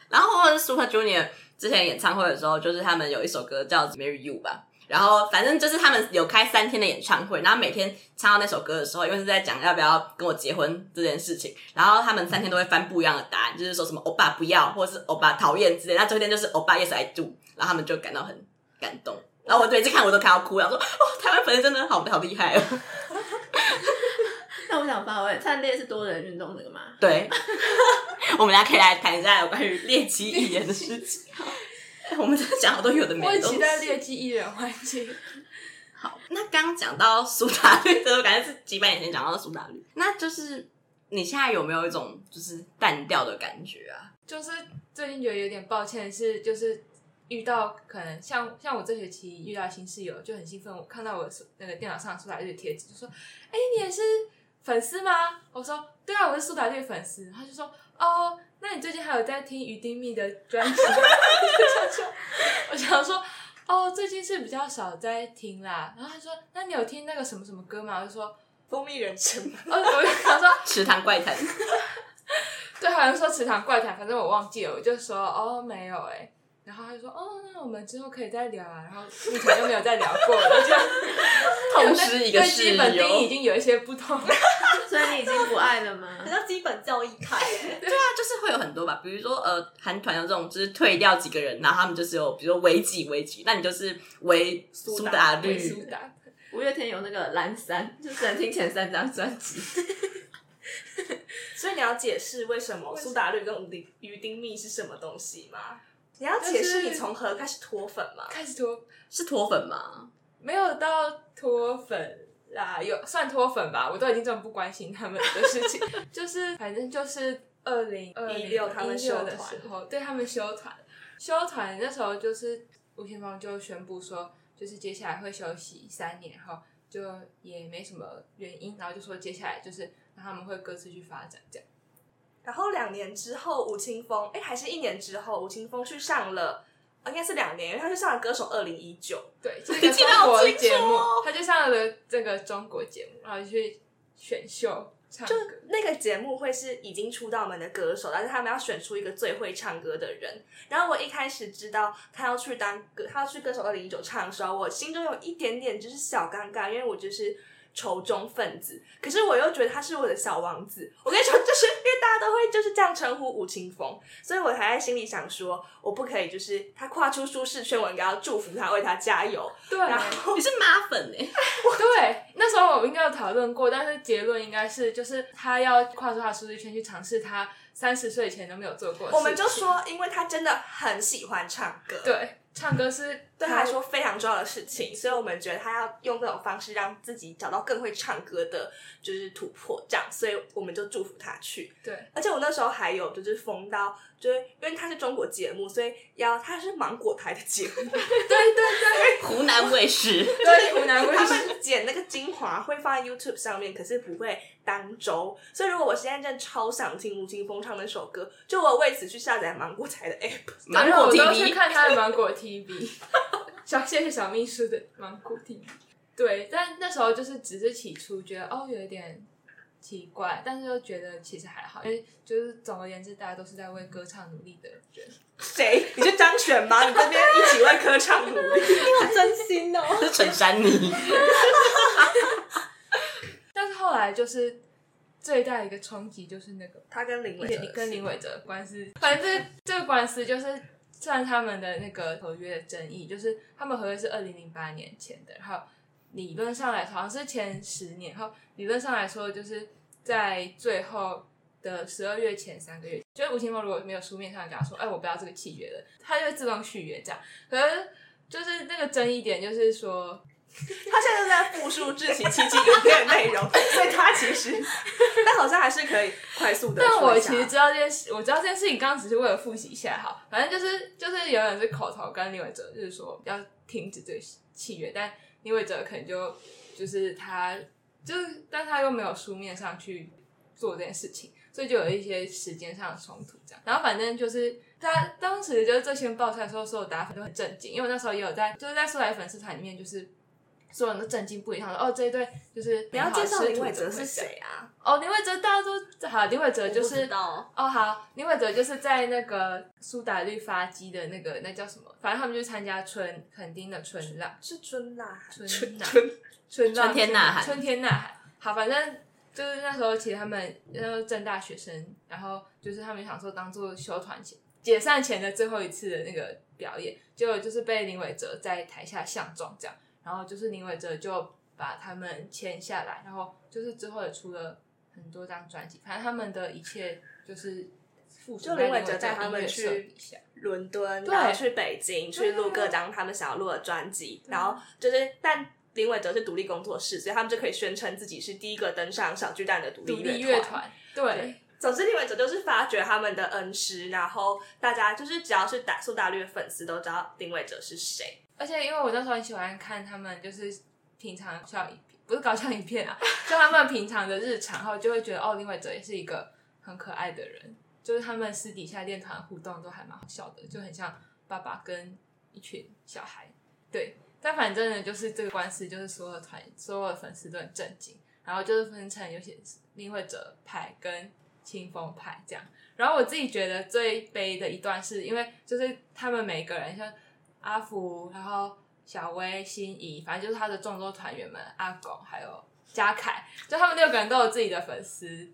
然后或者是 Super Junior 之前演唱会的时候，就是他们有一首歌叫《Marry You》吧。然后反正就是他们有开三天的演唱会，然后每天唱到那首歌的时候，因为是在讲要不要跟我结婚这件事情，然后他们三天都会翻不一样的答案，就是说什么欧巴不要，或者是欧巴讨厌之类。那最后一天就是欧巴 Yes I do，然后他们就感到很感动。然后我每次看我都看到哭，然后说哦，台湾粉丝真的好好厉害哦。那我想发问，灿烈是多人运动这个吗？对，我们俩可以来谈一下有关于猎奇语言的事情。我们真的讲好多有的没的。我很期待猎奇艺人环境。好，那刚讲到苏打绿的时候，感觉是几百年前讲到苏打绿。那就是你现在有没有一种就是淡掉的感觉啊？就是最近觉得有点抱歉的是，就是遇到可能像像我这学期遇到新室友就很兴奋，我看到我那个电脑上苏打绿的贴纸，就说：“哎、欸，你也是粉丝吗？”我说：“对啊，我是苏打绿粉丝。”他就说：“哦。”那你最近还有在听于丁密的专辑吗？我想说，哦，最近是比较少在听啦。然后他说，那你有听那个什么什么歌吗？我就说蜂蜜人生。哦，我就想说池塘怪谈。对，好像说池塘怪谈，反正我忘记了。我就说，哦，没有哎、欸。然后他就说：“哦，那我们之后可以再聊啊。”然后目前就没有再聊过了，就 同时一个室友，基本定义已经有一些不同，所以你已经不爱了吗？好像基本教义开，对啊，就是会有很多吧，比如说呃，韩团有这种，就是退掉几个人，然后他们就是有，比如说为几为几，那你就是为苏打绿，苏打。五月天有那个蓝山，就只能听前三张专辑。所以你要解释为什么苏打绿跟鱼丁蜜是什么东西吗？你要解释你从何开始脱粉吗？开始脱是脱粉吗？没有到脱粉啦，有算脱粉吧。我都已经这么不关心他们的事情，就是反正就是二零一六他们休的时候，对他们休团，休团那时候就是吴青峰就宣布说，就是接下来会休息三年后，就也没什么原因，然后就说接下来就是让他们会各自去发展这样。然后两年之后，吴青峰，哎，还是一年之后，吴青峰去上了，应该是两年，因为他去上了《歌手二零一九》，对，这个中国节目，他就上了这个中国节目，然后去选秀唱歌。就那个节目会是已经出道门的歌手，但是他们要选出一个最会唱歌的人。然后我一开始知道他要去当歌，他要去《歌手二零一九》唱的时候，我心中有一点点就是小尴尬，因为我就是。仇中分子，可是我又觉得他是我的小王子。我跟你说，就是因为大家都会就是这样称呼吴青峰，所以我还在心里想说，我不可以就是他跨出舒适圈，我应该要祝福他，为他加油。对，然后你是妈粉哎、欸，对，那时候我们应该有讨论过，但是结论应该是就是他要跨出他的舒适圈去尝试他三十岁前都没有做过的事情。我们就说，因为他真的很喜欢唱歌。对。唱歌是对他来说非常重要的事情，所以我们觉得他要用这种方式让自己找到更会唱歌的，就是突破这样，所以我们就祝福他去。对，而且我那时候还有就是疯到，就是因为他是中国节目，所以要他是芒果台的节目，对对对，湖南卫视，对湖南卫视，他们剪那个精华会放在 YouTube 上面，可是不会当周。所以如果我现在真的超想听吴青峰唱那首歌，就我为此去下载芒果台的 App，芒果 TV，我都去看他的芒果 TV，小谢谢小秘书的芒果 TV。对，但那时候就是只是起初觉得哦有一点奇怪，但是又觉得其实还好，因为就是总而言之，大家都是在为歌唱努力的人。谁？你是张悬吗？你这边一起为歌唱努力，你 好真心陈珊妮。但是后来就是最大的一个冲击就是那个他跟林伟哲跟林伟哲的官司，反正这这个官司就是算他们的那个合约的争议，就是他们合约是二零零八年签的，然后理论上来说好像是前十年，然后理论上来说就是在最后的十二月前三个月，就是吴青峰如果没有书面上讲说，哎，我不要这个契约了，他就会自动续约这样。可是就是那个争议点就是说。他现在就在复述志祺七七影片的内容，所以他其实，但好像还是可以快速的。但我其实知道这件事，我知道这件事情，刚刚只是为了复习一下哈。反正就是就是有人是口头跟林伟哲，就是说要停止这个契约，但林伟哲可能就就是他就是，但他又没有书面上去做这件事情，所以就有一些时间上的冲突这样。然后反正就是他当时就是这些爆出来的时候，所有打粉都很震惊，因为我那时候也有在就是在素来粉丝团里面就是。所有人都震惊不已，他说：“哦，这一对就是你要介绍林伟哲是谁啊？哦，林伟哲大家都好，林伟哲就是哦，好，林伟哲就是在那个苏打绿发迹的那个那叫什么？反正他们就参加春垦丁的春浪，是春呐春春春春春天呐喊，春天呐喊。好，反正就是那时候，其实他们那时正大学生，然后就是他们想说当做休团前解散前的最后一次的那个表演，结果就是被林伟哲在台下相撞这样。”然后就是林伟哲就把他们签下来，然后就是之后也出了很多张专辑，反正他们的一切就是附属在林伟哲带他们去伦敦，然后去北京去录各张他们想要录的专辑，然后就是但林伟哲是独立工作室，所以他们就可以宣称自己是第一个登上小巨蛋的独立乐团。对，对。总之林伟哲就是发掘他们的恩师，然后大家就是只要是打苏打绿的粉丝都知道林伟哲是谁。而且因为我那时候很喜欢看他们，就是平常搞笑影片，不是搞笑影片啊，就他们平常的日常，然后就会觉得哦，林伟哲也是一个很可爱的人，就是他们私底下练团互动都还蛮好笑的，就很像爸爸跟一群小孩。对，但反正呢，就是这个官司，就是所有团、所有的粉丝都很震惊，然后就是分成有些林伟哲派跟清风派这样。然后我自己觉得最悲的一段是因为就是他们每个人像。阿福，然后小薇、心仪，反正就是他的众多团员们，阿狗还有嘉凯，就他们六个人都有自己的粉丝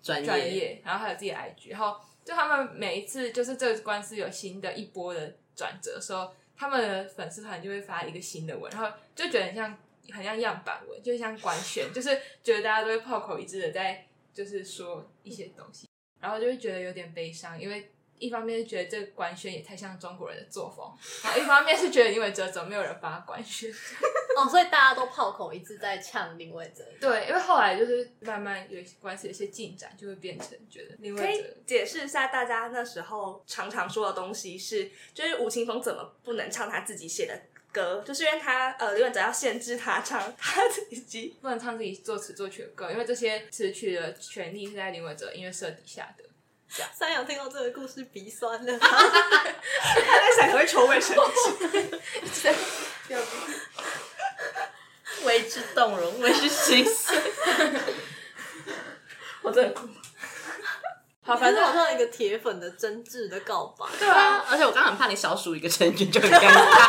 专业，然后还有自己的 IG，然后就他们每一次就是这个官司有新的一波的转折的时候，他们的粉丝团就会发一个新的文，然后就觉得很像很像样板文，就像官宣，就是觉得大家都会炮口一致的在就是说一些东西，然后就会觉得有点悲伤，因为。一方面是觉得这个官宣也太像中国人的作风，然后一方面是觉得林伟哲怎么没有人帮他官宣？哦，所以大家都炮口一致在呛林伟哲。对，因为后来就是慢慢有关系，有些进展，就会变成觉得林伟哲。解释一下大家那时候常常说的东西是，就是吴青峰怎么不能唱他自己写的歌？就是因为他呃林伟哲要限制他唱他自己不能唱自己作词作曲的歌，因为这些词曲的权利是在林伟哲音乐社底下的。三阳听到这个故事鼻酸了，他在想会抽卫生纸，为之动容，为之心碎。我真的哭。好，反正好像一个铁粉的真挚的告白。对啊，而且我刚刚很怕你少数一个成员就很尴尬。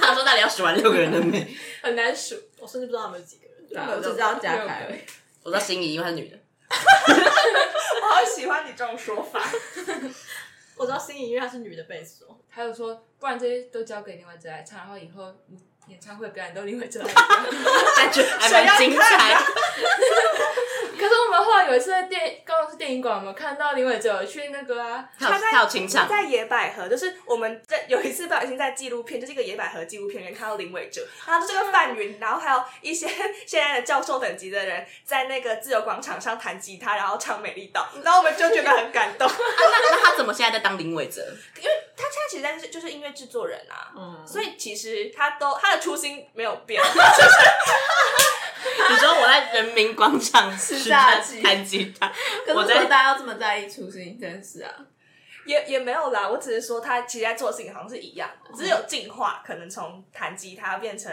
他说：“那你要数完六个人的没？很难数，我甚至不知道他们有几个人。我只知道嘉凯，我知道心仪，因为她是女的。” 我好喜欢你这种说法。我知道心仪，因为她是女的贝斯手。还有说，不然这些都交给林伟哲来唱，然后以后演唱会表演都林伟哲来唱，感觉还蛮精彩。可是我们后来有一次在电影馆，我们看到林伟哲去那个啊，他在他在，他在野百合，就是我们在有一次不小心在纪录片，就是一个野百合纪录片里面看到林伟哲，然后这个范云，然后还有一些现在的教授等级的人在那个自由广场上弹吉他，然后唱《美丽岛》，然后我们就觉得很感动。啊、那那他怎么现在在当林伟哲？因为他现在其实就是音乐制作人啊，嗯，所以其实他都他的初心没有变。你说我在人民广场吃炸鸡弹吉他，我觉得大家要这么在意初心这件事啊？也也没有啦，我只是说他其实在做的事情好像是一样的，只是有进化，可能从弹吉他变成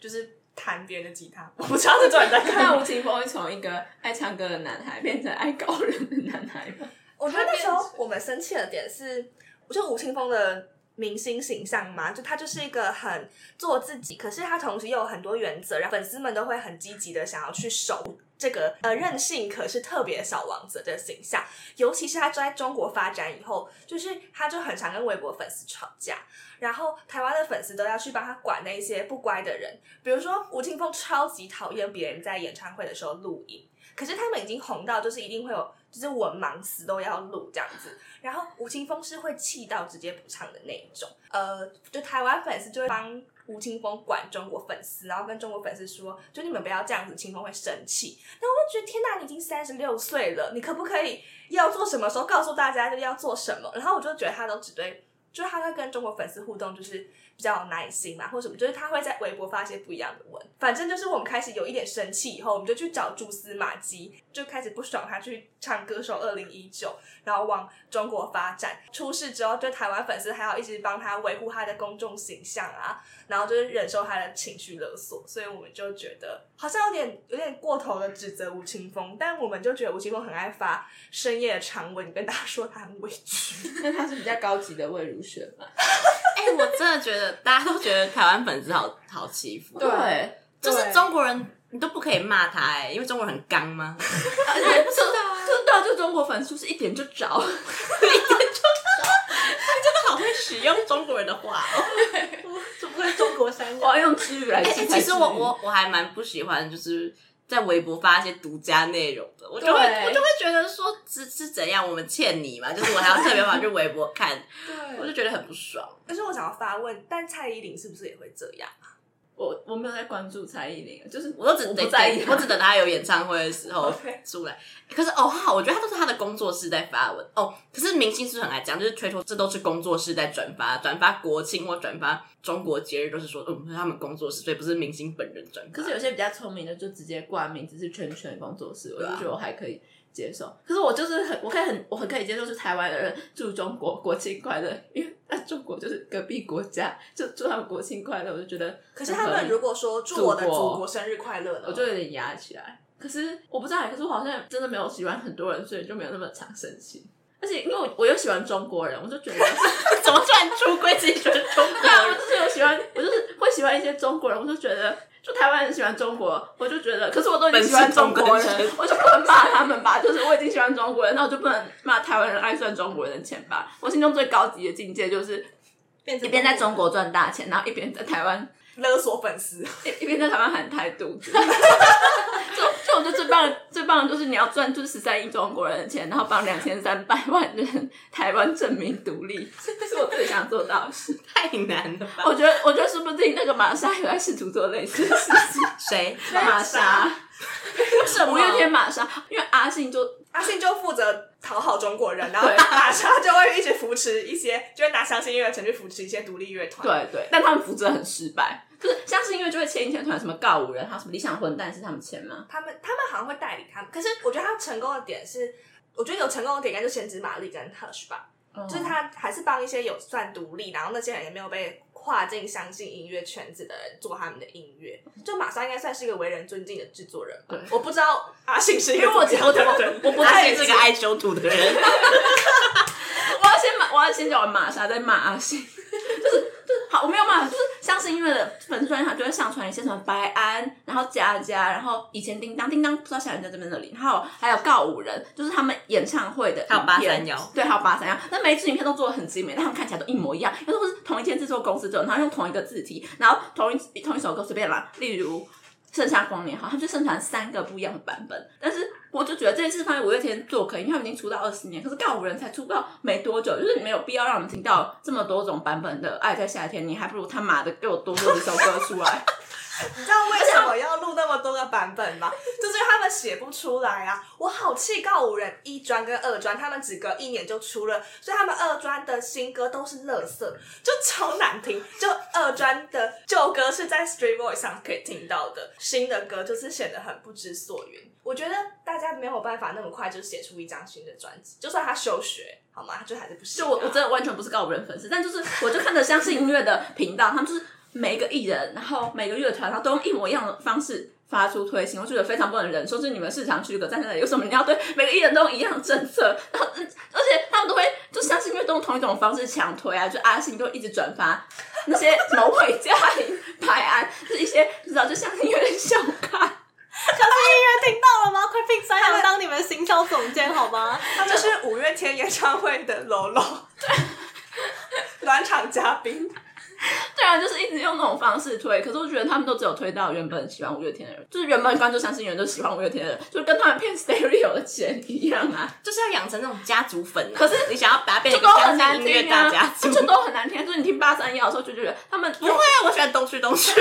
就是弹别人的吉他。我不知道是做人在看吴青峰会从一个爱唱歌的男孩变成爱搞人的男孩吗？我觉得那时候我们生气的点是，我觉得吴青峰的明星形象嘛，就他就是一个很做自己，可是他同时又有很多原则，然后粉丝们都会很积极的想要去守这个呃任性可是特别小王子的形象。尤其是他在中国发展以后，就是他就很常跟微博粉丝吵架，然后台湾的粉丝都要去帮他管那些不乖的人，比如说吴青峰超级讨厌别人在演唱会的时候录音。可是他们已经红到，就是一定会有，就是文盲死都要录这样子。然后吴青峰是会气到直接不唱的那一种。呃，就台湾粉丝就会帮吴青峰管中国粉丝，然后跟中国粉丝说，就你们不要这样子，青峰会生气。那我就觉得天哪，你已经三十六岁了，你可不可以要做什么时候告诉大家就要做什么？然后我就觉得他都只对，就是他会跟中国粉丝互动，就是。比较有耐心嘛，或什么，就是他会在微博发一些不一样的文。反正就是我们开始有一点生气以后，我们就去找蛛丝马迹，就开始不爽他去唱歌手二零一九，然后往中国发展。出事之后，就台湾粉丝还要一直帮他维护他的公众形象啊，然后就是忍受他的情绪勒索。所以我们就觉得好像有点有点过头的指责吴青峰，但我们就觉得吴青峰很爱发深夜的长文，跟大家说他很委屈。他是比较高级的魏如萱嘛？我真的觉得大家都觉得台湾粉丝好好欺负，对，就是中国人你都不可以骂他哎、欸，因为中国人很刚吗？我不知道啊，就对啊，就中国粉丝就是一点就着，一点就着，你真的好会使用中国人的话哦，怎么会中国三我要用词语来记、欸。其实我我我还蛮不喜欢，就是。在微博发一些独家内容的，我就会我就会觉得说是是怎样，我们欠你嘛？就是我还要特别跑去微博看，对，我就觉得很不爽。但是我想要发问，但蔡依林是不是也会这样啊？我我没有在关注蔡依林，就是我都只等在意，我只等他有演唱会的时候出来。可是哦，好，我觉得他都是他的工作室在发文哦。可是明星是很爱讲，就是推脱这都是工作室在转发，转发国庆或转发中国节日，都是说嗯，他们工作室，所以不是明星本人转发。可是有些比较聪明的，就直接挂名只是圈圈工作室，我就觉得我还可以接受。可是我就是很，我可以很，我很可以接受是台湾的人祝中国国庆快乐，因为。那中国就是隔壁国家，就祝他们国庆快乐，我就觉得。可是他们如果说祝我的祖国生日快乐呢？我就有点压起来。可是我不知道，可是我好像真的没有喜欢很多人，所以就没有那么常生气。而且因为我我又喜欢中国人，我就觉得 怎么突然出柜自己喜欢中国人？对啊，我就是有喜欢，我就是会喜欢一些中国人，我就觉得。就台湾人喜欢中国，我就觉得，可是我都已经喜欢中国人，我就不能骂他们吧？就是我已经喜欢中国人，那我就不能骂台湾人爱赚中国人的钱吧？我心中最高级的境界就是一边在中国赚大钱，然后一边在台湾勒索粉丝，一一边在台湾喊台独。我觉得最棒的最棒的就是你要赚就是十三亿中国人的钱，然后帮两千三百万人台湾证明独立，这是我最想做到的事。太难了吧？我觉得我觉得说不定那个玛莎也在试图做类似的事情。谁？玛莎？五月天玛莎？因为阿信就阿信就负责讨好中国人，然后玛莎就会一直扶持一些，就会拿相信音乐城去扶持一些独立乐团。对对，但他们扶持得很失败。就是相信音乐就会签一些团，什么告五人，还有什么理想混蛋是他们签吗？他们他们好像会代理他们，可是我觉得他成功的点是，我觉得有成功的点应该就先知玛丽跟 Hush 吧，嗯、就是他还是帮一些有算独立，然后那些人也没有被跨境相信音乐圈子的人做他们的音乐。就玛莎应该算是一个为人尊敬的制作人吧。对，我不知道阿信是因为我我我我不太是个爱修图的人。我要先骂，我要先讲完玛莎，再骂阿信，就是就是。好，我没有骂，就是相信音乐的粉丝专页，他就会上传一些什么白安，然后佳佳，然后以前叮当叮当，不知道现在在这边那里，然后还有告五人，就是他们演唱会的，还有八三幺，对，还有八三幺，那每一支影片都做的很精美，但他们看起来都一模一样，因为都是同一间制作公司做，然后用同一个字体，然后同一同一首歌随便啦，例如。盛夏光年好，他就盛产三个不一样的版本，但是我就觉得这一次放在五月天做可以，因为他们已经出道二十年，可是告五人才出道没多久，就是没有必要让我们听到这么多种版本的《爱在夏天》，你还不如他妈的给我多做一首歌出来。你知道为什么要录那么多个版本吗？就是因为他们写不出来啊！我好气告五人一专跟二专，他们只隔一年就出了，所以他们二专的新歌都是垃圾，就超难听。就二专的旧歌是在 Street Voice 上可以听到的，新的歌就是显得很不知所云。我觉得大家没有办法那么快就写出一张新的专辑，就算他休学，好吗？他就还是不行。就我我真的完全不是告五人粉丝，但就是我就看着相信音乐的频道，他们就是。每一个艺人，然后每个乐团，然后都用一模一样的方式发出推行，我觉得非常不能忍受。就是你们市场区隔在那里，为什么你要对每个艺人都用一样的政策？然后，而且他们都会就相信，因为都用同一种方式强推啊，就阿信就一直转发那些什么韦嘉玲拍安，就是一些你知道，就相信有点小看。相信音乐听到了吗？快聘三阳当你们行销总监好吗？他们是五月天演唱会的喽喽，暖场嘉宾。对啊，就是一直用那种方式推，可是我觉得他们都只有推到原本喜欢五月天的人，就是原本关注相信人就喜欢五月天的人，就跟他们骗 stereo 的钱一样啊，就是要养成那种家族粉啊。可是你想要把它变成很相信难听啊音乐大家族，就都很难听。就是你听八三幺的时候，就觉得他们不会啊，我喜欢东区东区，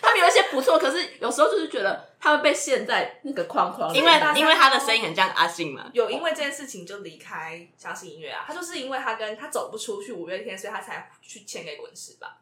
他们有一些不错，可是有时候就是觉得他们被陷在那个框框里，因为因为他的声音很像阿信嘛。有因为这件事情就离开相信音乐啊，他就是因为他跟他走不出去五月天，所以他才去签给滚石吧。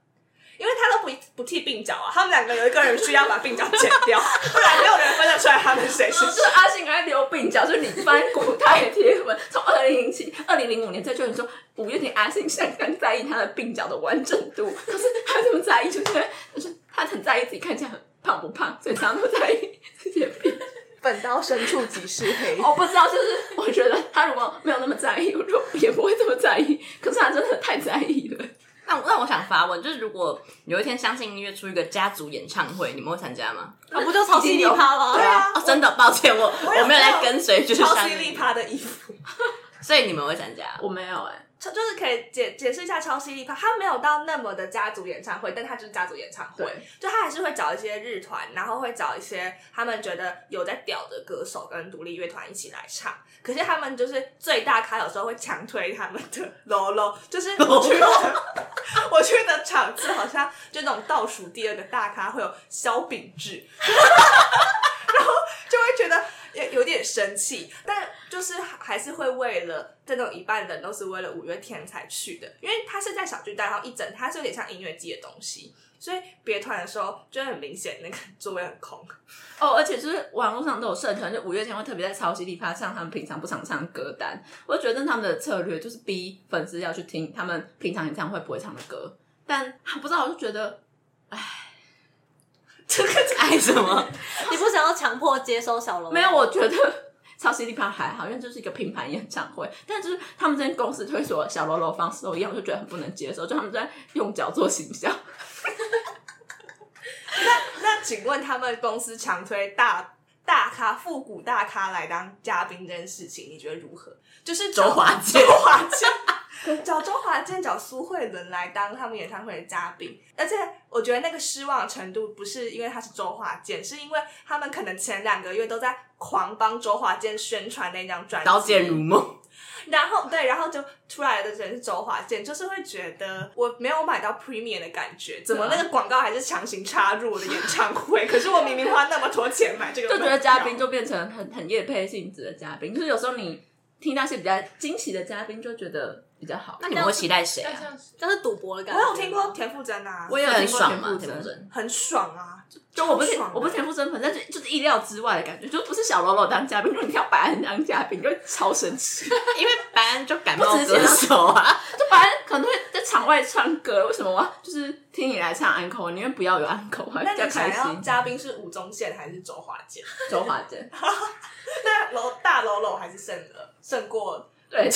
因为他都不不剃鬓角啊，他们两个有一个人需要把鬓角剪掉，不然没有人分得出来他们谁是谁。就是阿信爱留鬓角，就是你翻古代的贴文，从二零零七、二零零五年在就你说五月天阿信相当在意他的鬓角的完整度，可是他这么在意，就是就是他很在意自己看起来很胖不胖，所以常常都在意自己的鬓角。本刀深处即是黑。我不知道，就是我觉得他如果没有那么在意，我就也不会这么在意。可是他真的太在意了。那那我想发问，就是如果有一天相信音乐出一个家族演唱会，你们会参加吗？啊，不就超犀利趴吗？对啊，哦，真的，抱歉，我我，我没有在跟随，就是超犀利趴的衣服，所以你们会参加？我没有哎、欸。就是可以解解释一下超犀利派，他没有到那么的家族演唱会，但他就是家族演唱会，就他还是会找一些日团，然后会找一些他们觉得有在屌的歌手跟独立乐团一起来唱。可是他们就是最大咖，有时候会强推他们的 Lolo，就是我去的我去的场次好像就那种倒数第二个大咖会有萧秉治，然后就会觉得。有有点生气，但就是还是会为了这种一半人都是为了五月天才去的，因为他是在小巨蛋，然后一整他是有点像音乐季的东西，所以别团的时候就很明显那个座位很空哦，而且就是网络上都有社团，就五月天会特别在超犀利趴唱他们平常不常唱的歌单，我就觉得他们的策略就是逼粉丝要去听他们平常演唱会不会唱的歌，但不知道我就觉得，唉。这 个爱什么？你不想要强迫接收小龙？没有，我觉得超犀利趴还好，因为就是一个品牌演唱会。但就是他们这间公司推所小喽啰方式都一样，我就觉得很不能接受。就他们在用脚做形象。那 那，请问他们公司强推大大咖、复古大咖来当嘉宾这件事情，你觉得如何？就是周华健，周华健。找周华健、找苏慧伦来当他们演唱会的嘉宾，而且我觉得那个失望程度不是因为他是周华健，是因为他们可能前两个月都在狂帮周华健宣传那张专辑《刀剑如梦》，然后对，然后就出来的人是周华健，就是会觉得我没有买到 premium 的感觉，怎么那个广告还是强行插入我的演唱会？可是我明明花那么多钱买这个，就觉得嘉宾就变成很很业配性质的嘉宾，就是有时候你听那些比较惊喜的嘉宾，就觉得。比较好，那你们会期待谁啊？这是赌博的感觉。我有听过田馥甄啊，我也有听过田馥甄，很爽啊！就我不是我不是田馥甄粉，但是就是意料之外的感觉，就不是小喽啰当嘉宾，如果你跳白安当嘉宾，就会超神奇。因为白安就感冒歌手啊，就白安可能会在场外唱歌，为什么我就是听你来唱安可，宁愿不要有安可，还比较开心。嘉宾是吴宗宪还是周华健？周华健。那喽大喽啰还是胜了，胜过。对，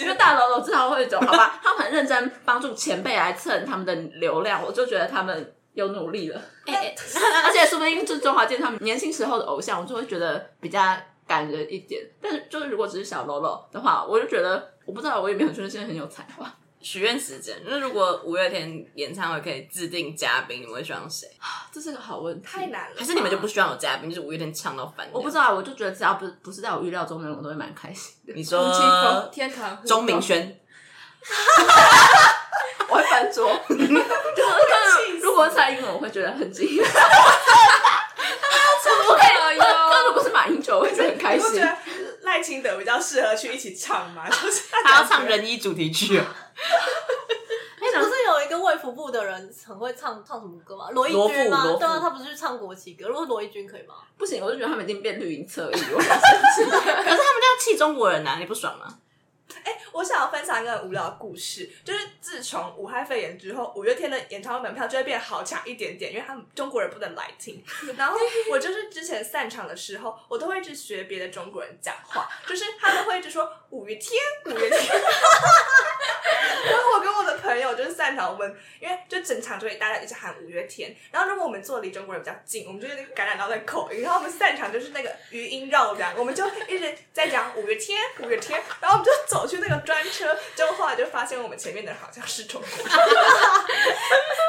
因为大喽啰至少会走，好吧？他们很认真帮助前辈来蹭他们的流量，我就觉得他们有努力了。而且说不定就是周华健他们年轻时候的偶像，我就会觉得比较感人一点。但是就是如果只是小喽啰的话，我就觉得我不知道，我也没有觉得现在很有才华。许愿时间，那如果五月天演唱会可以制定嘉宾，你们会希望谁？这是个好问题，太难了。还是你们就不希望有嘉宾，就是五月天唱到翻？我不知道，我就觉得只要不是不是在我预料中的人，我都会蛮开心的。你说天堂钟明轩，我会翻桌。如果蔡英文，我会觉得很惊讶。怎么 可以？那如果是马英九，我会觉得很开心。赖清德比较适合去一起唱嘛，就是他要唱人一主题曲啊。哎、欸，不是有一个卫福部的人很会唱唱什么歌吗？罗一军吗？对啊，他不是去唱国旗歌。如果罗一军可以吗？不行，我就觉得他们已经变绿营侧翼，我 可是他们就要气中国人啊，你不爽吗？哎、欸，我想要分享一个很无聊的故事，就是自从武汉肺炎之后，五月天的演唱会门票就会变好抢一点点，因为他们中国人不能来听。然后我就是之前散场的时候，我都会一直学别的中国人讲话，就是他们会一直说五月天，五月天。然后我跟我的朋友就是散场，我们因为就整场就会大家一直喊五月天，然后如果我们坐离中国人比较近，我们就有点感染到那口音，然后我们散场就是那个余音绕梁，我们就一直在讲五月天，五月天，然后我们就走去那个专车，结果后来就发现我们前面的人好像是中国人，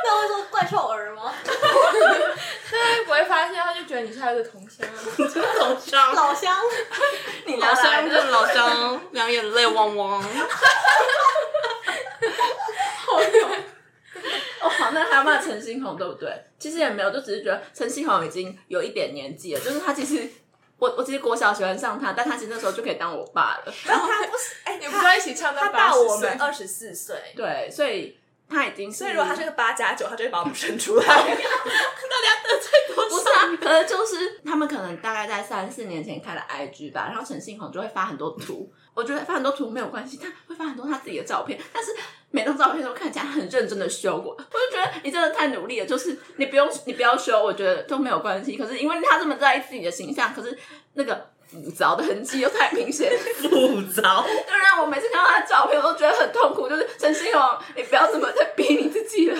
那会说怪兽儿吗？对，不会发现，他就觉得你是他的同乡，老乡，老乡，你老乡就是老乡，两眼泪汪汪。哦，好，那还要骂陈星红对不对？其实也没有，就只是觉得陈星红已经有一点年纪了，就是他其实，我我其实国小喜欢上他，但他其实那时候就可以当我爸了。然后他不是，哎、欸，你们不要一起唱到他大我们二十四岁，对，所以他已经是，所以如果他是个八加九，他就会把我们生出来。到底要得罪多少？不是啊，可能就是他们可能大概在三四年前开了 IG 吧，然后陈星红就会发很多图。我觉得发很多图没有关系，他会发很多他自己的照片，但是每张照片都看起来很认真的修过。我就觉得你真的太努力了，就是你不用你不要修，我觉得都没有关系。可是因为他这么在意自己的形象，可是那个浮躁的痕迹又太明显，浮躁就让我每次看到他的照片，我都觉得很痛苦。就是陈星红，你不要这么再逼你自己了。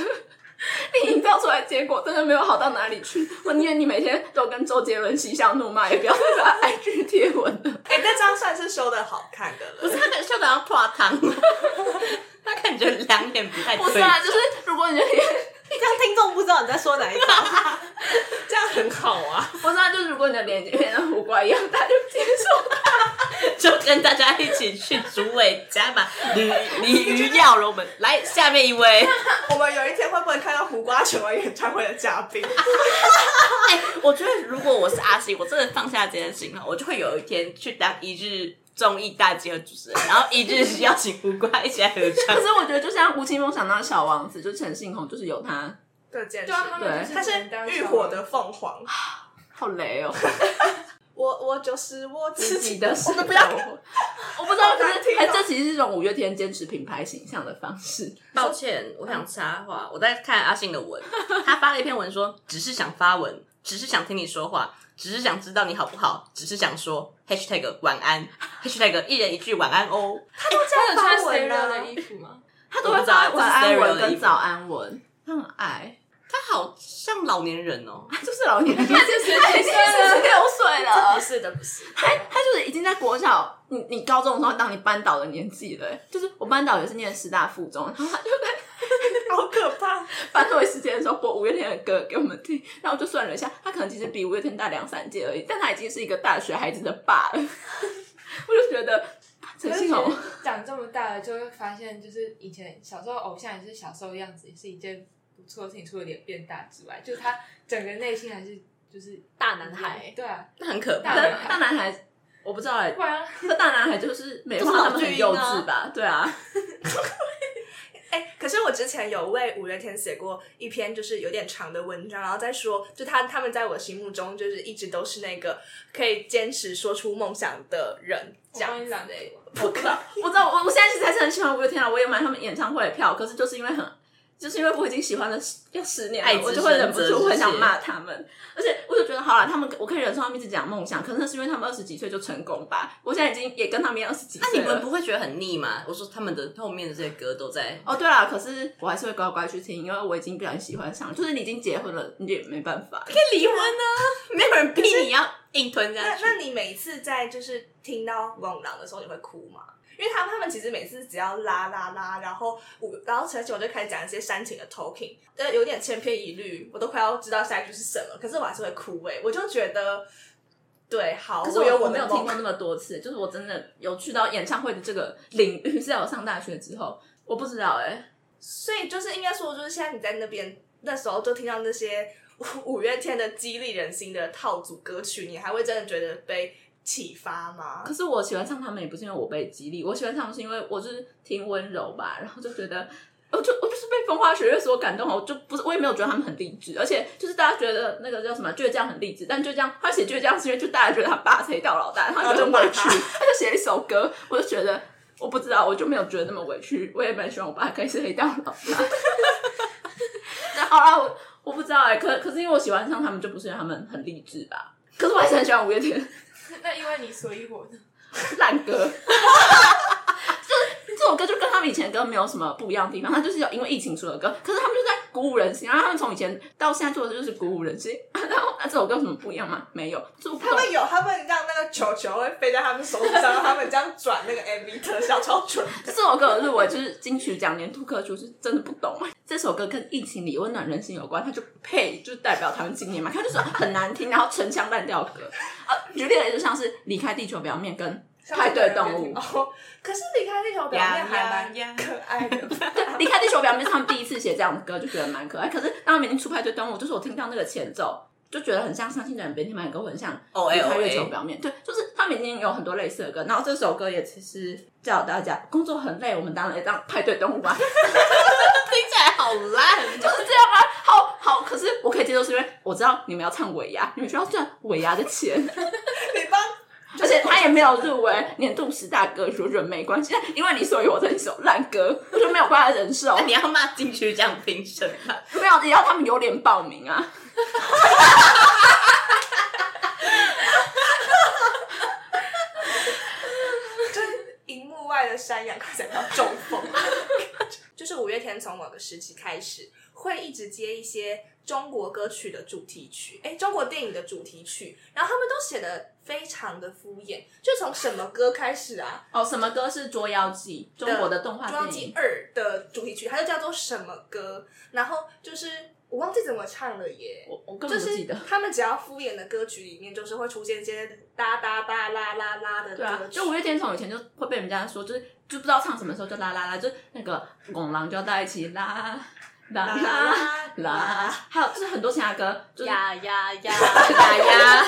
你营造出来的结果真的没有好到哪里去。我宁愿你每天都跟周杰伦嬉笑怒骂，也不要 再发 IG 贴文了。哎、欸，那张算是修的好看的了。不是他可能修的要脱汤，他感觉两眼不太对。不是啊，就是如果你的脸，这样听众不知道你在说哪一张，这样很好啊。不是啊，就是如果你的脸就变成胡瓜一样，他就接受他。就跟大家一起去竹尾家把鲤鲤鱼跃龙门。来，下面一位，我们有一天会不会看到胡瓜成为演唱会的嘉宾？哎、欸，我觉得如果我是阿信，我真的放下这件事情了，我就会有一天去当一日综艺大集合主持人，然后一日邀请胡瓜一起来合唱。可是我觉得，就像吴青峰想当小王子，就陈信宏就是有他的坚持，对，他，对他是浴火的凤凰，好雷哦。我我就是我自己的，我们不要，我不知道，可是还这其实是一种五月天坚持品牌形象的方式。抱歉，我想插话，我在看阿信的文，他发了一篇文说，只是想发文，只是想听你说话，只是想知道你好不好，只是想说 #hashtag 晚安 #hashtag 一人一句晚安哦。他都这样发文了了的衣服吗？他都会发晚安文跟早安文，他很爱。他好像老年人哦，他就是老年人，他就是已经四十六岁了。不是的，不是，他他就是已经在国小，你你高中的时候当你班导的年纪了。就是我班导也是念师大附中，然后他就在好可怕。班会时间的时候播五月天的歌给我们听，然后我就算了一下，他可能其实比五月天大两三届而已，但他已经是一个大学孩子的爸了。我就觉得陈信宏长这么大了，就会发现，就是以前小时候偶像也是小时候的样子，也是一件。除了挺出了脸变大之外，就是他整个内心还是就是大男孩，对啊，那很可怕。大大男孩，我不知道哎、欸，那大男孩就是美化他们很幼稚吧？对啊。哎、欸，可是我之前有为五月天写过一篇就是有点长的文章，然后再说，就他他们在我心目中就是一直都是那个可以坚持说出梦想的人。这样子，我不知道，我知道，我我现在其实还是很喜欢五月天啊，我也买他们演唱会的票，可是就是因为很。就是因为我已经喜欢了要十年了，我就会忍不住很想骂他们，而且我就觉得好了，他们我可以忍受他们一直讲梦想，可能那是因为他们二十几岁就成功吧，我现在已经也跟他们二十几岁，那、啊、你们不会觉得很腻吗？我说他们的后面的这些歌都在哦，对了，可是我还是会乖乖去听，因为我已经比较喜欢上，就是你已经结婚了，你也没办法，可以离婚呢、啊，没有人逼你要硬吞下去。那那你每次在就是听到《旺郎》的时候，你会哭吗？因为他们他们其实每次只要拉拉拉，然后我然后陈星我就开始讲一些煽情的 talking，但，有点千篇一律，我都快要知道下一句是什么，可是我还是会哭诶，我就觉得对，好，可是我，我，有我，我没有听过那么多次，就是我真的有去到演唱会的这个领域，是在我上大学之后，我不知道欸，所以就是应该说，就是现在你在那边那时候就听到那些五月天的激励人心的套组歌曲，你还会真的觉得被启发吗？可是我喜欢唱他们也不是因为我被激励，我喜欢唱他们是因为我就是听温柔吧，然后就觉得，我就我就是被风花雪月所感动，我就不是我也没有觉得他们很励志，而且就是大家觉得那个叫什么倔强很励志，但倔强他写倔强是因为就大家觉得他爸是黑道老大，然后就很委屈，他就写了一首歌，我就觉得我不知道，我就没有觉得那么委屈。我也蛮希望我爸可以是黑道老大。那 好了，我我不知道哎、欸，可可是因为我喜欢上他们，就不是因为他们很励志吧？可是我还是很喜欢五月天。那因为你所以我呢？烂歌。这首歌就跟他们以前的歌没有什么不一样的地方，他就是有因为疫情出的歌，可是他们就在鼓舞人心，然后他们从以前到现在做的就是鼓舞人心，然后那这首歌有什么不一样吗？没有，他们有，他们让那个球球会飞在他们手上，让他们这样转那个 MV 特效超准。这首歌入围就是金曲奖年度歌曲，是真的不懂。这首歌跟疫情里温暖人心有关，它就配就代表他们今年嘛，它就是很难听，然后陈腔滥调歌。呃，举例来就像是离开地球表面跟。派对动物哦，可是离开地球表面还蛮可爱的。离开地球表面是他们第一次写这样的歌，就觉得蛮可爱。可是当他们已经出派对动物，就是我听到那个前奏，就觉得很像伤心的人别听慢歌，很像离开月球表面。对，就是他们已经有很多类似的歌。然后这首歌也其实叫大家工作很累，我们当然也当派对动物啊。听起来好烂，就是这样啊。好好，可是我可以接受，是因为我知道你们要唱尾牙，你们需要赚尾牙的钱。而且他也没有入围年度十大歌曲，我觉得没关系。因为你所以我这一首烂歌，我就没有办法忍受。那你要骂金曲奖评审吗？没有，也要他们有脸报名啊。就是荧幕外的山羊快要中风。就是五月天从某个时期开始，会一直接一些中国歌曲的主题曲，哎，中国电影的主题曲，然后他们都写的非常的敷衍。就从什么歌开始啊？哦，什么歌是《捉妖记》？中国的动画《捉妖记二》的主题曲，它就叫做什么歌？然后就是我忘记怎么唱了耶，我我根本不记得。就是他们只要敷衍的歌曲里面，就是会出现一些哒哒哒啦啦啦的歌曲。对啊，就五月天从以前就会被人家说，就是就不知道唱什么时候就啦啦啦，就那个拱狼就要在一起啦。啦啦啦，啦，还有就是很多其他歌，就是呀呀呀呀呀，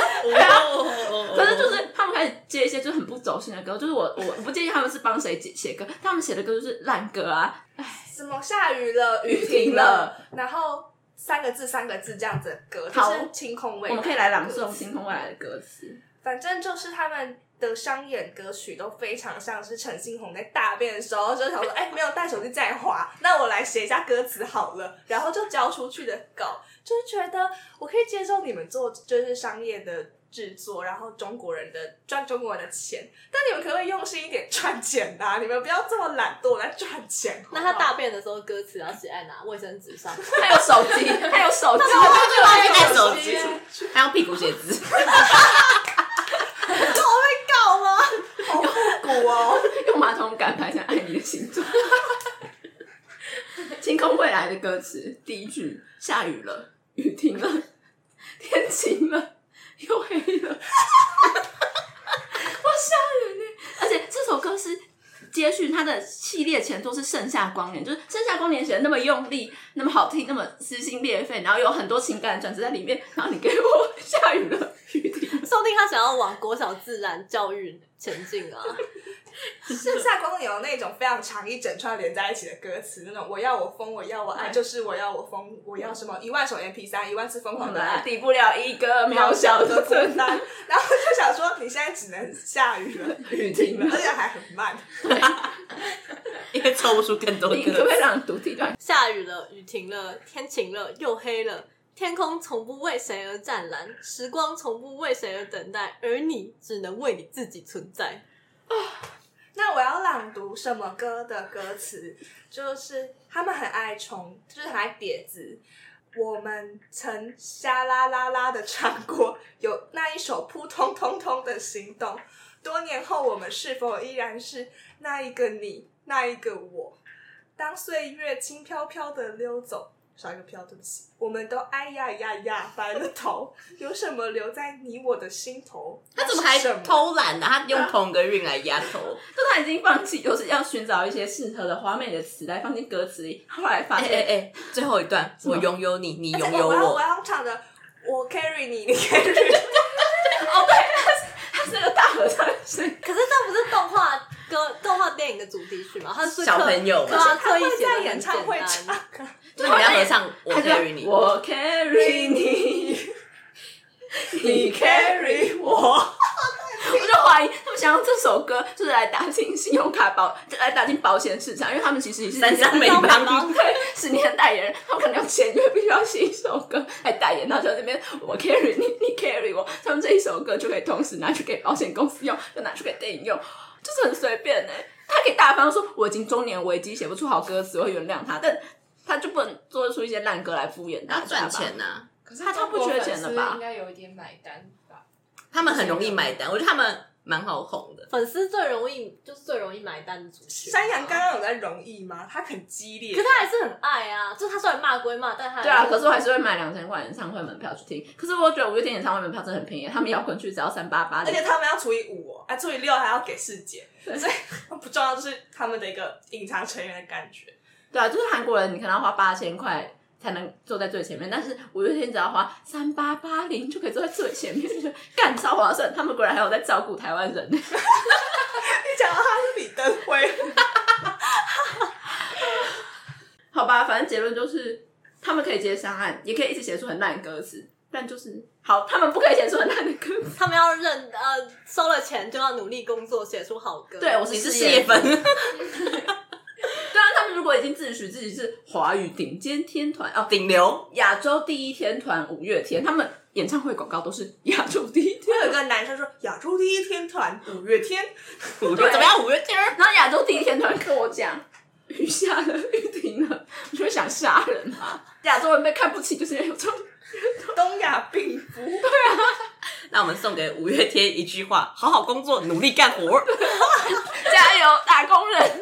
反正 就是他们开始接一些就是很不走心的歌，就是我我我不介意他们是帮谁写写歌，他们写的歌就是烂歌啊，哎，什么下雨了，雨停了，然后三个字三个字这样子的歌，就是清空未来，我们可以来朗诵清空未来的歌词，反正就是他们。的商演歌曲都非常像是陈星宏在大便的时候，就想说，哎、欸，没有带手机在滑，那我来写一下歌词好了，然后就交出去的稿，就是觉得我可以接受你们做就是商业的制作，然后中国人的赚中国人的钱，但你们可不可以用心一点赚钱呐？你们不要这么懒惰来赚钱好好。那他大便的时候歌词要写在哪？卫生纸上？还有手机，还有手机，还有手机，还用屁股写字。好复古哦！用马桶杆拍成爱你的形状。清空未来的歌词，第一句：下雨了，雨停了，天晴了，又黑了。我吓人呢！而且这首歌是接续它的系列前作是《盛夏光年》，就是《盛夏光年》写的那么用力，那么好听，那么撕心裂肺，然后有很多情感转折在里面。然后你给我下雨了，雨停了，说不定他想要往国小自然教育前进啊！盛夏光年有那种非常长一整串连在一起的歌词，那种我要我疯，我要我爱，就是我要我疯，我要什么一万首 MP 三，一万次疯狂的爱，抵不了一个渺小的存在。然后就想说，你现在只能下雨了，雨停了，而且还很慢，因为抽不出更多歌。你可不可以让读这段？下雨了，雨停了，天晴了，又黑了。天空从不为谁而湛蓝，时光从不为谁而等待，而你只能为你自己存在。啊，那我要朗读什么歌的歌词？就是他们很爱重，就是很爱叠字。我们曾沙啦啦啦的唱过，有那一首扑通通通的行动。多年后，我们是否依然是那一个你，那一个我？当岁月轻飘飘的溜走。少一个票，对不起。我们都哎呀呀呀白了头，有什么留在你我的心头？他怎么还偷懒呢？他用同个韵来压头，就他已经放弃，就是要寻找一些适合的华美的词来放进歌词里。后来发现，哎哎，最后一段，我拥有你，你拥有我。我要唱的，我 carry 你，你 carry。哦，对，他是他是个大合唱声。可是这不是动画歌、动画电影的主题曲吗？他是小朋友，他会在演唱会唱。就你要合唱，我 carry 你，我 carry 你，你 carry 我。我就怀疑他们们想用这首歌就是来打进信用卡保，来打进保险市场，因为他们其实也是三商美邦对十年的代言人，他们可能要签约，必须要写一首歌来代言，然后这边我 carry 你，你 carry 我，他们这一首歌就可以同时拿去给保险公司用，就拿去给电影用，就是很随便哎。他可以大方说我已经中年危机，写不出好歌词，我会原谅他，但他就不能做出一些烂歌来敷衍大家吧？赚钱呐、啊，可是他他不缺钱的吧？应该有一点买单吧？他们很容易买单，我觉得他们蛮好哄的。粉丝最容易就是最容易买单的主角。山羊刚刚有在容易吗？他很激烈，可他还是很爱啊。就他虽然骂归骂，但他对啊，可是我还是会买两千块演唱会门票去听。可是我觉得五月天演唱会门票真的很便宜，他们摇滚区只要三八八，而且他们要除以五哦，哎，除以六还要给四姐，所以 不重要，就是他们的一个隐藏成员的感觉。对啊，就是韩国人，你可能要花八千块才能坐在最前面，但是五月天只要花三八八零就可以坐在最前面，就干超划算。他们果然还有在照顾台湾人。你讲到他是李登辉，好吧，反正结论就是他们可以接上岸，也可以一直写出很烂的歌词，但就是好，他们不可以写出很烂的歌词。他们要认呃收了钱就要努力工作，写出好歌。对，我是事业粉。对啊，他们如果已经自诩自己是华语顶尖天团哦，顶流亚洲第一天团五月天，他们演唱会广告都是亚洲第一天。有一个男生说亚洲第一天团五月天，五月怎么样？五月天然后亚洲第一天团跟我讲雨下了，雨停了，你就会想杀人啊！亚洲人被看不起，就是因为有这种东亚病夫。那我们送给五月天一句话：好好工作，努力干活，加油，打工人。